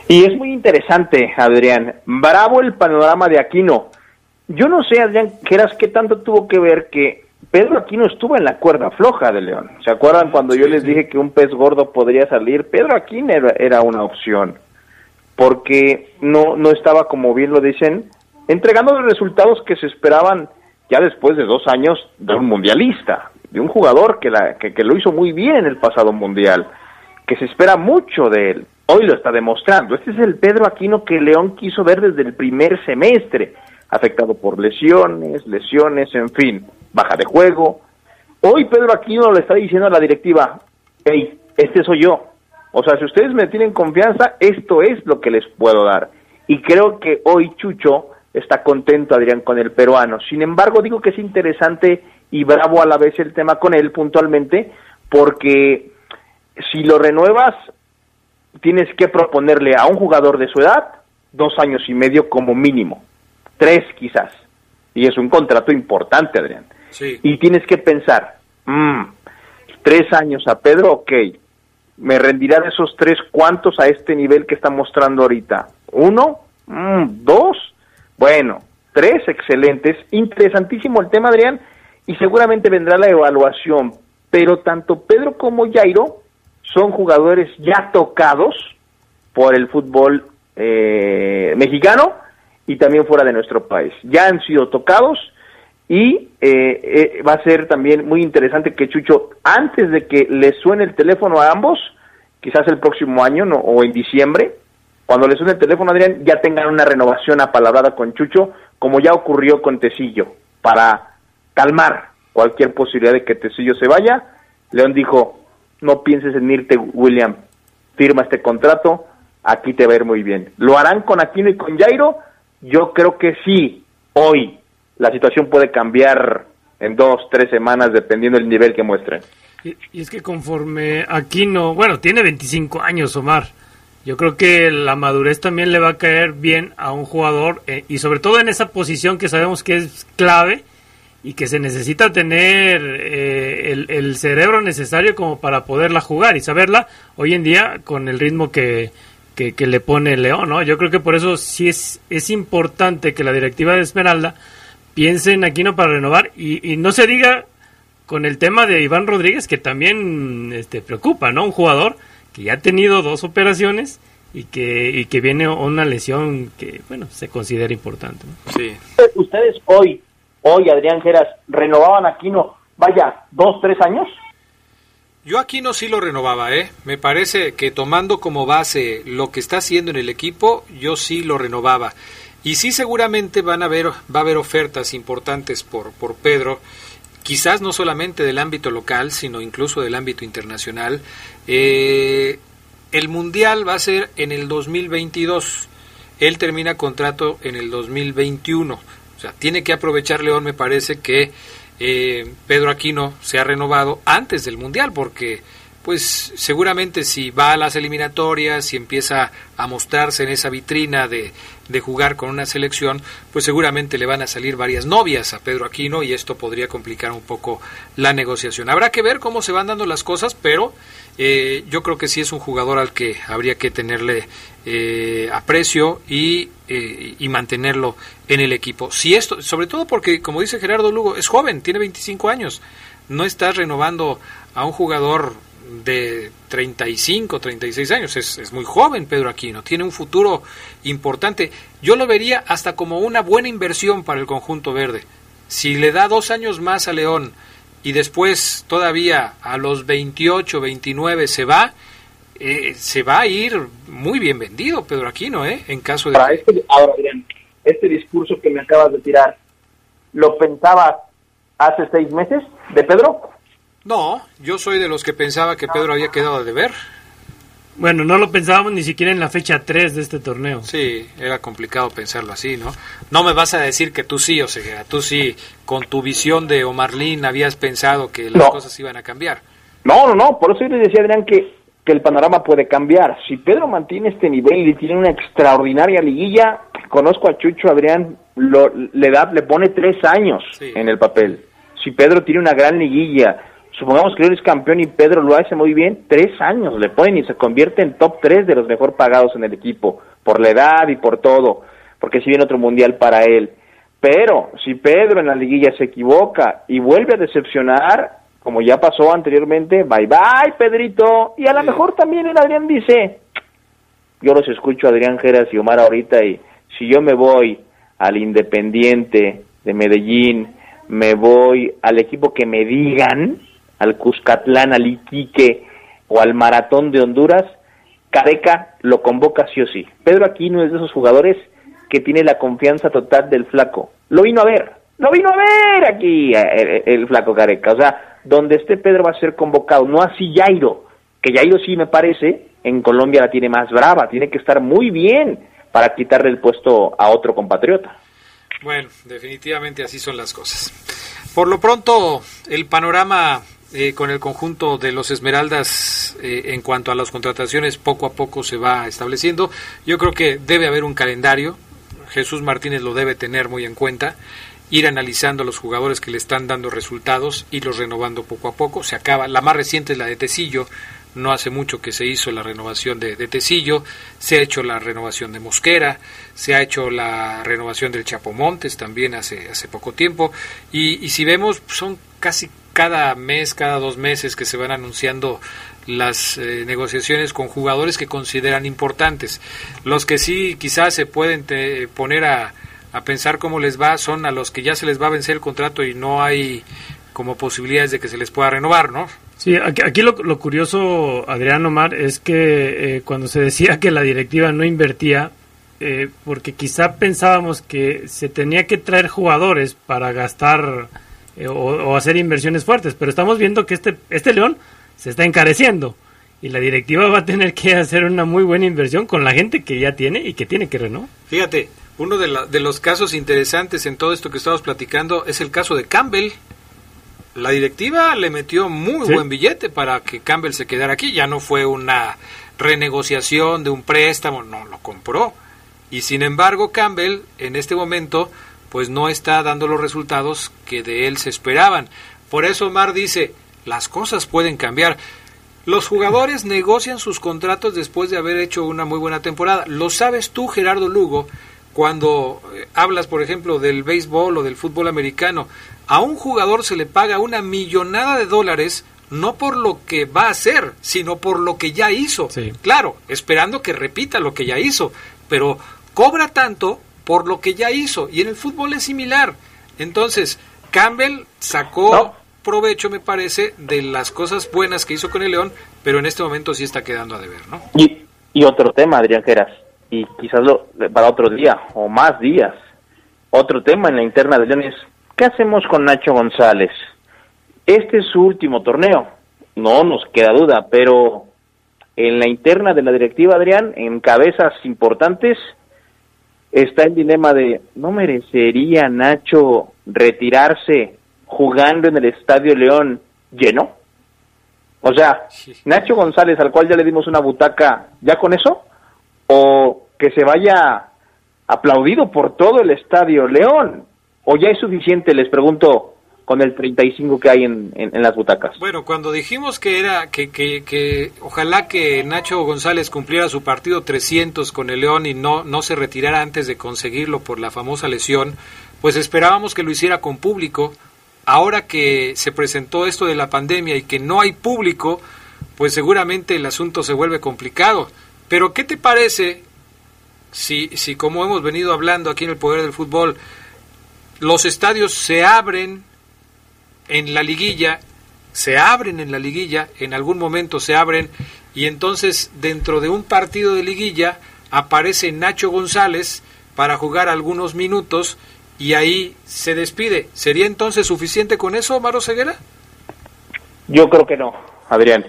Y es muy interesante, Adrián. Bravo el panorama de Aquino. Yo no sé, Adrián, qué tanto tuvo que ver que Pedro Aquino estuvo en la cuerda floja de León. ¿Se acuerdan cuando yo les dije que un pez gordo podría salir? Pedro Aquino era, era una opción, porque no, no estaba, como bien lo dicen, entregando los resultados que se esperaban ya después de dos años de un mundialista, de un jugador que, la, que, lo hizo muy bien en el pasado mundial, que se espera mucho de él. Hoy lo está demostrando. Este es el Pedro Aquino que León quiso ver desde el primer semestre, afectado por lesiones, lesiones, en fin, baja de juego. Hoy Pedro Aquino le está diciendo a la directiva, hey, este soy yo. O sea, si ustedes me tienen confianza, esto es lo que les puedo dar. Y creo que hoy Chucho está contento Adrián con el peruano. Sin embargo, digo que es interesante y bravo a la vez el tema con él puntualmente, porque si lo renuevas, tienes que proponerle a un jugador de su edad dos años y medio como mínimo, tres quizás. Y es un contrato importante, Adrián. Y tienes que pensar, mm, tres años a Pedro, ok, me rendirá de esos tres cuántos a este nivel que está mostrando ahorita. Uno, mm, dos, bueno, tres excelentes. Interesantísimo el tema, Adrián, y seguramente vendrá la evaluación. Pero tanto Pedro como Jairo son jugadores ya tocados por el fútbol eh, mexicano y también fuera de nuestro país. Ya han sido tocados y eh, eh, va a ser también muy interesante que Chucho, antes de que le suene el teléfono a ambos, quizás el próximo año o en diciembre, cuando le suene el teléfono, Adrián, ya tengan una renovación apalabrada con Chucho, como ya ocurrió con Tecillo, para calmar cualquier posibilidad de que Tecillo se vaya. León dijo, no pienses en irte, William, firma este contrato, aquí te va a ir muy bien. ¿Lo harán con Aquino y con Jairo? Yo creo que sí, hoy. La situación puede cambiar en dos, tres semanas, dependiendo del nivel que muestren. Y es que conforme Aquino, bueno, tiene 25 años, Omar yo creo que la madurez también le va a caer bien a un jugador eh, y sobre todo en esa posición que sabemos que es clave y que se necesita tener eh, el, cerebro necesario como para poderla jugar y saberla hoy en día con el ritmo que, que, le pone León, ¿no? Yo creo que por eso sí es, es importante que la directiva de Esmeralda piense en Aquino para renovar y, y no se diga con el tema de Iván Rodríguez que también este, preocupa, ¿no? Un jugador que ya ha tenido dos operaciones y que, y que viene una lesión que, bueno, se considera importante. Sí. Ustedes hoy, hoy, Adrián Geras, renovaban Aquino, vaya, dos, tres años. Yo Aquino sí lo renovaba, ¿eh? Me parece que tomando como base lo que está haciendo en el equipo, yo sí lo renovaba. Y sí seguramente van a haber, va a haber ofertas importantes por, por Pedro quizás no solamente del ámbito local, sino incluso del ámbito internacional. Eh, el Mundial va a ser en el 2022. Él termina contrato en el 2021. O sea, tiene que aprovechar León, me parece, que eh, Pedro Aquino se ha renovado antes del Mundial, porque pues seguramente si va a las eliminatorias, si empieza a mostrarse en esa vitrina de, de, jugar con una selección, pues seguramente le van a salir varias novias a Pedro Aquino y esto podría complicar un poco la negociación. Habrá que ver cómo se van dando las cosas, pero eh, yo creo que sí es un jugador al que habría que tenerle eh, aprecio y, eh, y mantenerlo en el equipo. Si esto, sobre todo porque, como dice Gerardo Lugo, es joven, tiene 25 años, no estás renovando a un jugador de 35, 36 años. Es, es, muy joven Pedro Aquino, tiene un futuro importante. Yo lo vería hasta como una buena inversión para el conjunto verde. Si le da dos años más a León y después todavía a los 28, 29 se va, eh, se va a ir muy bien vendido Pedro Aquino, ¿eh? En caso de... Para este, ahora, este discurso que me acabas de tirar, ¿lo pensabas hace seis meses de Pedro? No, yo soy de los que pensaba que Pedro había quedado de ver. Bueno, no lo pensábamos ni siquiera en la fecha 3 de este torneo. Sí, era complicado pensarlo así, ¿no? No me vas a decir que tú sí, o sea, tú sí, con tu visión de Omarlín habías pensado que las cosas iban a cambiar. No, no, no, por eso yo les decía, Adrián, que, que el panorama puede cambiar. Si Pedro mantiene este nivel y tiene una extraordinaria liguilla, conozco a Chucho, Adrián, lo, le, da, le pone tres años en el papel. Si Pedro tiene una gran liguilla, supongamos que él es campeón y Pedro lo hace muy bien, tres años le ponen y se convierte en top tres de los mejor pagados en el equipo, por la edad y por todo, porque si viene otro mundial para él. Pero si Pedro en la liguilla se equivoca y vuelve a decepcionar, como ya pasó anteriormente, bye bye Pedrito, y a lo mejor también el Adrián dice, yo los escucho Adrián Geras y Omar ahorita y si yo me voy al Independiente de Medellín, me voy al equipo que me digan, al Cuscatlán, al Iquique o al Maratón de Honduras, Careca lo convoca sí o sí. Pedro Aquino es de esos jugadores que tiene la confianza total del flaco. Lo vino a ver, lo vino a ver aquí eh, el, flaco Careca. O sea, donde esté Pedro va a ser convocado, no así Jairo, que Jairo sí me parece, en Colombia la tiene más brava, tiene que estar muy bien para quitarle el puesto a otro compatriota. Bueno, definitivamente así son las cosas. Por lo pronto, el panorama eh, con el conjunto de los Esmeraldas eh, en cuanto a las contrataciones poco a poco se va estableciendo. Yo creo que debe haber un calendario, Jesús Martínez lo debe tener muy en cuenta, ir analizando a los jugadores que le están dando resultados y los renovando poco a poco. Se acaba, la más reciente es la de Tecillo, no hace mucho que se hizo la renovación de, de, Tecillo, se ha hecho la renovación de Mosquera, se ha hecho la renovación del Chapomontes también hace, hace poco tiempo, y, y si vemos, son casi cada mes, cada dos meses que se van anunciando las eh, negociaciones con jugadores que consideran importantes. Los que sí quizás se pueden poner a, a pensar cómo les va son a los que ya se les va a vencer el contrato y no hay como posibilidades de que se les pueda renovar, ¿no? Sí, aquí, lo, curioso, Adrián Omar, es que eh, cuando se decía que la directiva no invertía, eh, porque quizá pensábamos que se tenía que traer jugadores para gastar eh, o, hacer inversiones fuertes, pero estamos viendo que este, este León se está encareciendo y la directiva va a tener que hacer una muy buena inversión con la gente que ya tiene y que tiene que renovar. Fíjate, uno de, de los casos interesantes en todo esto que estamos platicando es el caso de Campbell la directiva le metió muy buen billete para que Campbell se quedara aquí. Ya no fue una renegociación de un préstamo, no, lo compró. Y sin embargo, Campbell en este momento pues no está dando los resultados que de él se esperaban. Por eso Omar dice, las cosas pueden cambiar. Los jugadores negocian sus contratos después de haber hecho una muy buena temporada. Lo sabes tú, Gerardo Lugo, cuando eh, hablas, por ejemplo, del béisbol o del fútbol americano a un jugador se le paga una millonada de dólares no por lo que va a hacer, sino por lo que ya hizo. Claro, esperando que repita lo que ya hizo, pero cobra tanto por lo que ya hizo. Y en el fútbol es similar. Entonces, Campbell sacó provecho, me parece, de las cosas buenas que hizo con el León, pero en este momento sí está quedando a deber, ¿no? Y, y otro tema, Adrián Geras, y quizás lo, para otro día o más días. Otro tema en la interna de León es ¿Qué hacemos con Nacho González? Este es su último torneo, no nos queda duda, pero en la interna de la directiva, Adrián, en cabezas importantes, está el dilema de, ¿no merecería Nacho retirarse jugando en el Estadio León lleno? O sea, Nacho González, al cual ya le dimos una butaca, ¿ya con eso? ¿O que se vaya aplaudido por todo el Estadio León? ¿O ya es suficiente, les pregunto, con el 35 que hay en, en, las butacas? Bueno, cuando dijimos que era que, que, que, ojalá que Nacho González cumpliera su partido 300 con el León y no, no se retirara antes de conseguirlo por la famosa lesión, pues esperábamos que lo hiciera con público. Ahora que se presentó esto de la pandemia y que no hay público, pues seguramente el asunto se vuelve complicado. Pero ¿qué te parece si, si como hemos venido hablando aquí en el Poder del Fútbol, los estadios se abren en la liguilla, se abren en la liguilla, en algún momento se abren, y entonces dentro de un partido de liguilla aparece Nacho González para jugar algunos minutos y ahí se despide. ¿Sería entonces suficiente con eso, Maro Ceguera? Yo creo que no, Adrián.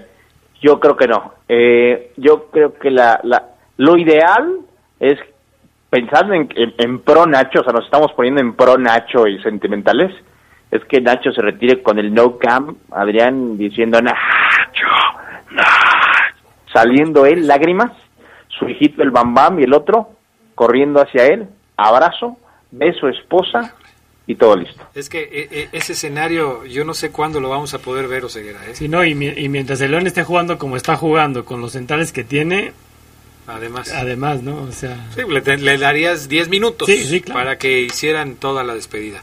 Yo creo que no. Eh, yo creo que la, la, lo ideal es pensando en, en, pro Nacho, o sea, nos estamos poniendo en pro Nacho y sentimentales, es que Nacho se retire con el no cam, Adrián diciendo Nacho, saliendo él, lágrimas, su hijito el Bam Bam y el otro corriendo hacia él, abrazo, beso esposa y todo listo. Es que eh, eh, ese escenario yo no sé cuándo lo vamos a poder ver, Oseguera. ¿eh? Sí, no, y, mientras el León esté jugando como está jugando, con los centrales que tiene... Además. Además, ¿no? O sea... Sí, le, darías 10 minutos para que hicieran toda la despedida.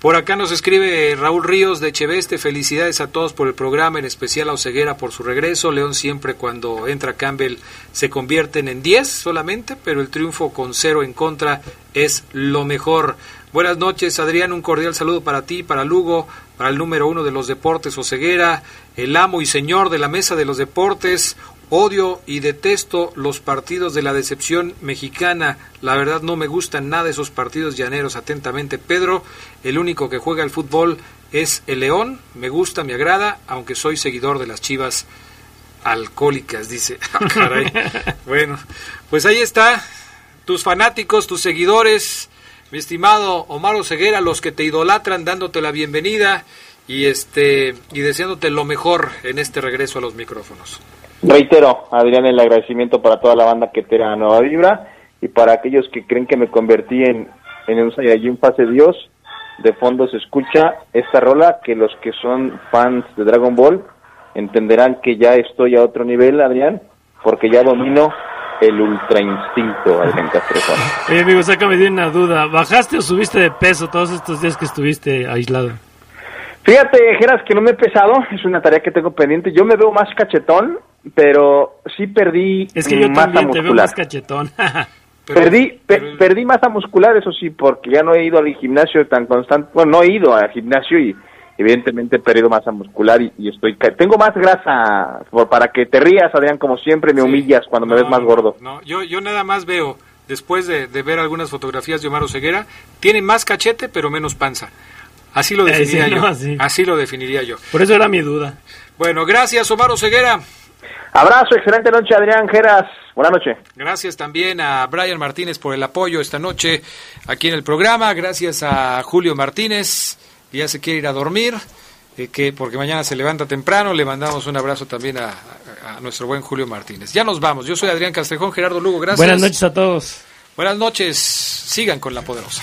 Por acá nos escribe Raúl Ríos de Cheveste. Felicidades a todos por el programa, en especial a Oseguera por su regreso. León siempre cuando entra Campbell se convierten en 10 solamente, pero el triunfo con cero en contra es lo mejor. Buenas noches, Adrián. Un cordial saludo para ti, para Lugo, para el número uno de los deportes Oseguera, el amo y señor de la mesa de los deportes. Odio y detesto los partidos de la decepción mexicana. La verdad no me gustan nada esos partidos llaneros. Atentamente, Pedro. El único que juega el fútbol es el León. Me gusta, me agrada, aunque soy seguidor de las chivas alcohólicas, dice. (laughs) Ah, bueno, pues ahí está. Tus fanáticos, tus seguidores, mi estimado Omar Ceguera, los que te idolatran, dándote la bienvenida y este y deseándote lo mejor en este regreso a los micrófonos. Reitero, Adrián, el agradecimiento para toda la banda que te da Nueva Vibra y para aquellos que creen que me convertí en, en un Saiyajin Fase Dios. De fondo se escucha esta rola que los que son fans de Dragon Ball entenderán que ya estoy a otro nivel, Adrián, porque ya domino el ultra instinto, Adrián Castrejón. Oye, amigo, sácame de una duda. ¿Bajaste o subiste de peso todos estos días que estuviste aislado? Fíjate, Geras, que no me he pesado, es una tarea que tengo pendiente. Yo me veo más cachetón, pero sí perdí es que yo masa también muscular. Te veo más cachetón. (laughs) perdí, perdí masa muscular, eso sí, porque ya no he ido al gimnasio tan constante. Bueno, no he ido al gimnasio y evidentemente he perdido masa muscular y, estoy... Tengo más grasa, por, para que te rías, Adrián, como siempre me humillas cuando me ves más gordo. No, yo, yo nada más veo, después de, ver algunas fotografías de Omar Ceguera, tiene más cachete pero menos panza. Así lo definiría yo. Así. lo definiría yo. Por eso era mi duda. Bueno, gracias Omar Ceguera. Abrazo, excelente noche Adrián Geras. Buenas noches. Gracias también a Brian Martínez por el apoyo esta noche aquí en el programa. Gracias a Julio Martínez, que ya se quiere ir a dormir, eh, que porque mañana se levanta temprano. Le mandamos un abrazo también a, a, nuestro buen Julio Martínez. Ya nos vamos. Yo soy Adrián Castrejón, Gerardo Lugo. Gracias. Buenas noches a todos. Buenas noches. Sigan con la poderosa.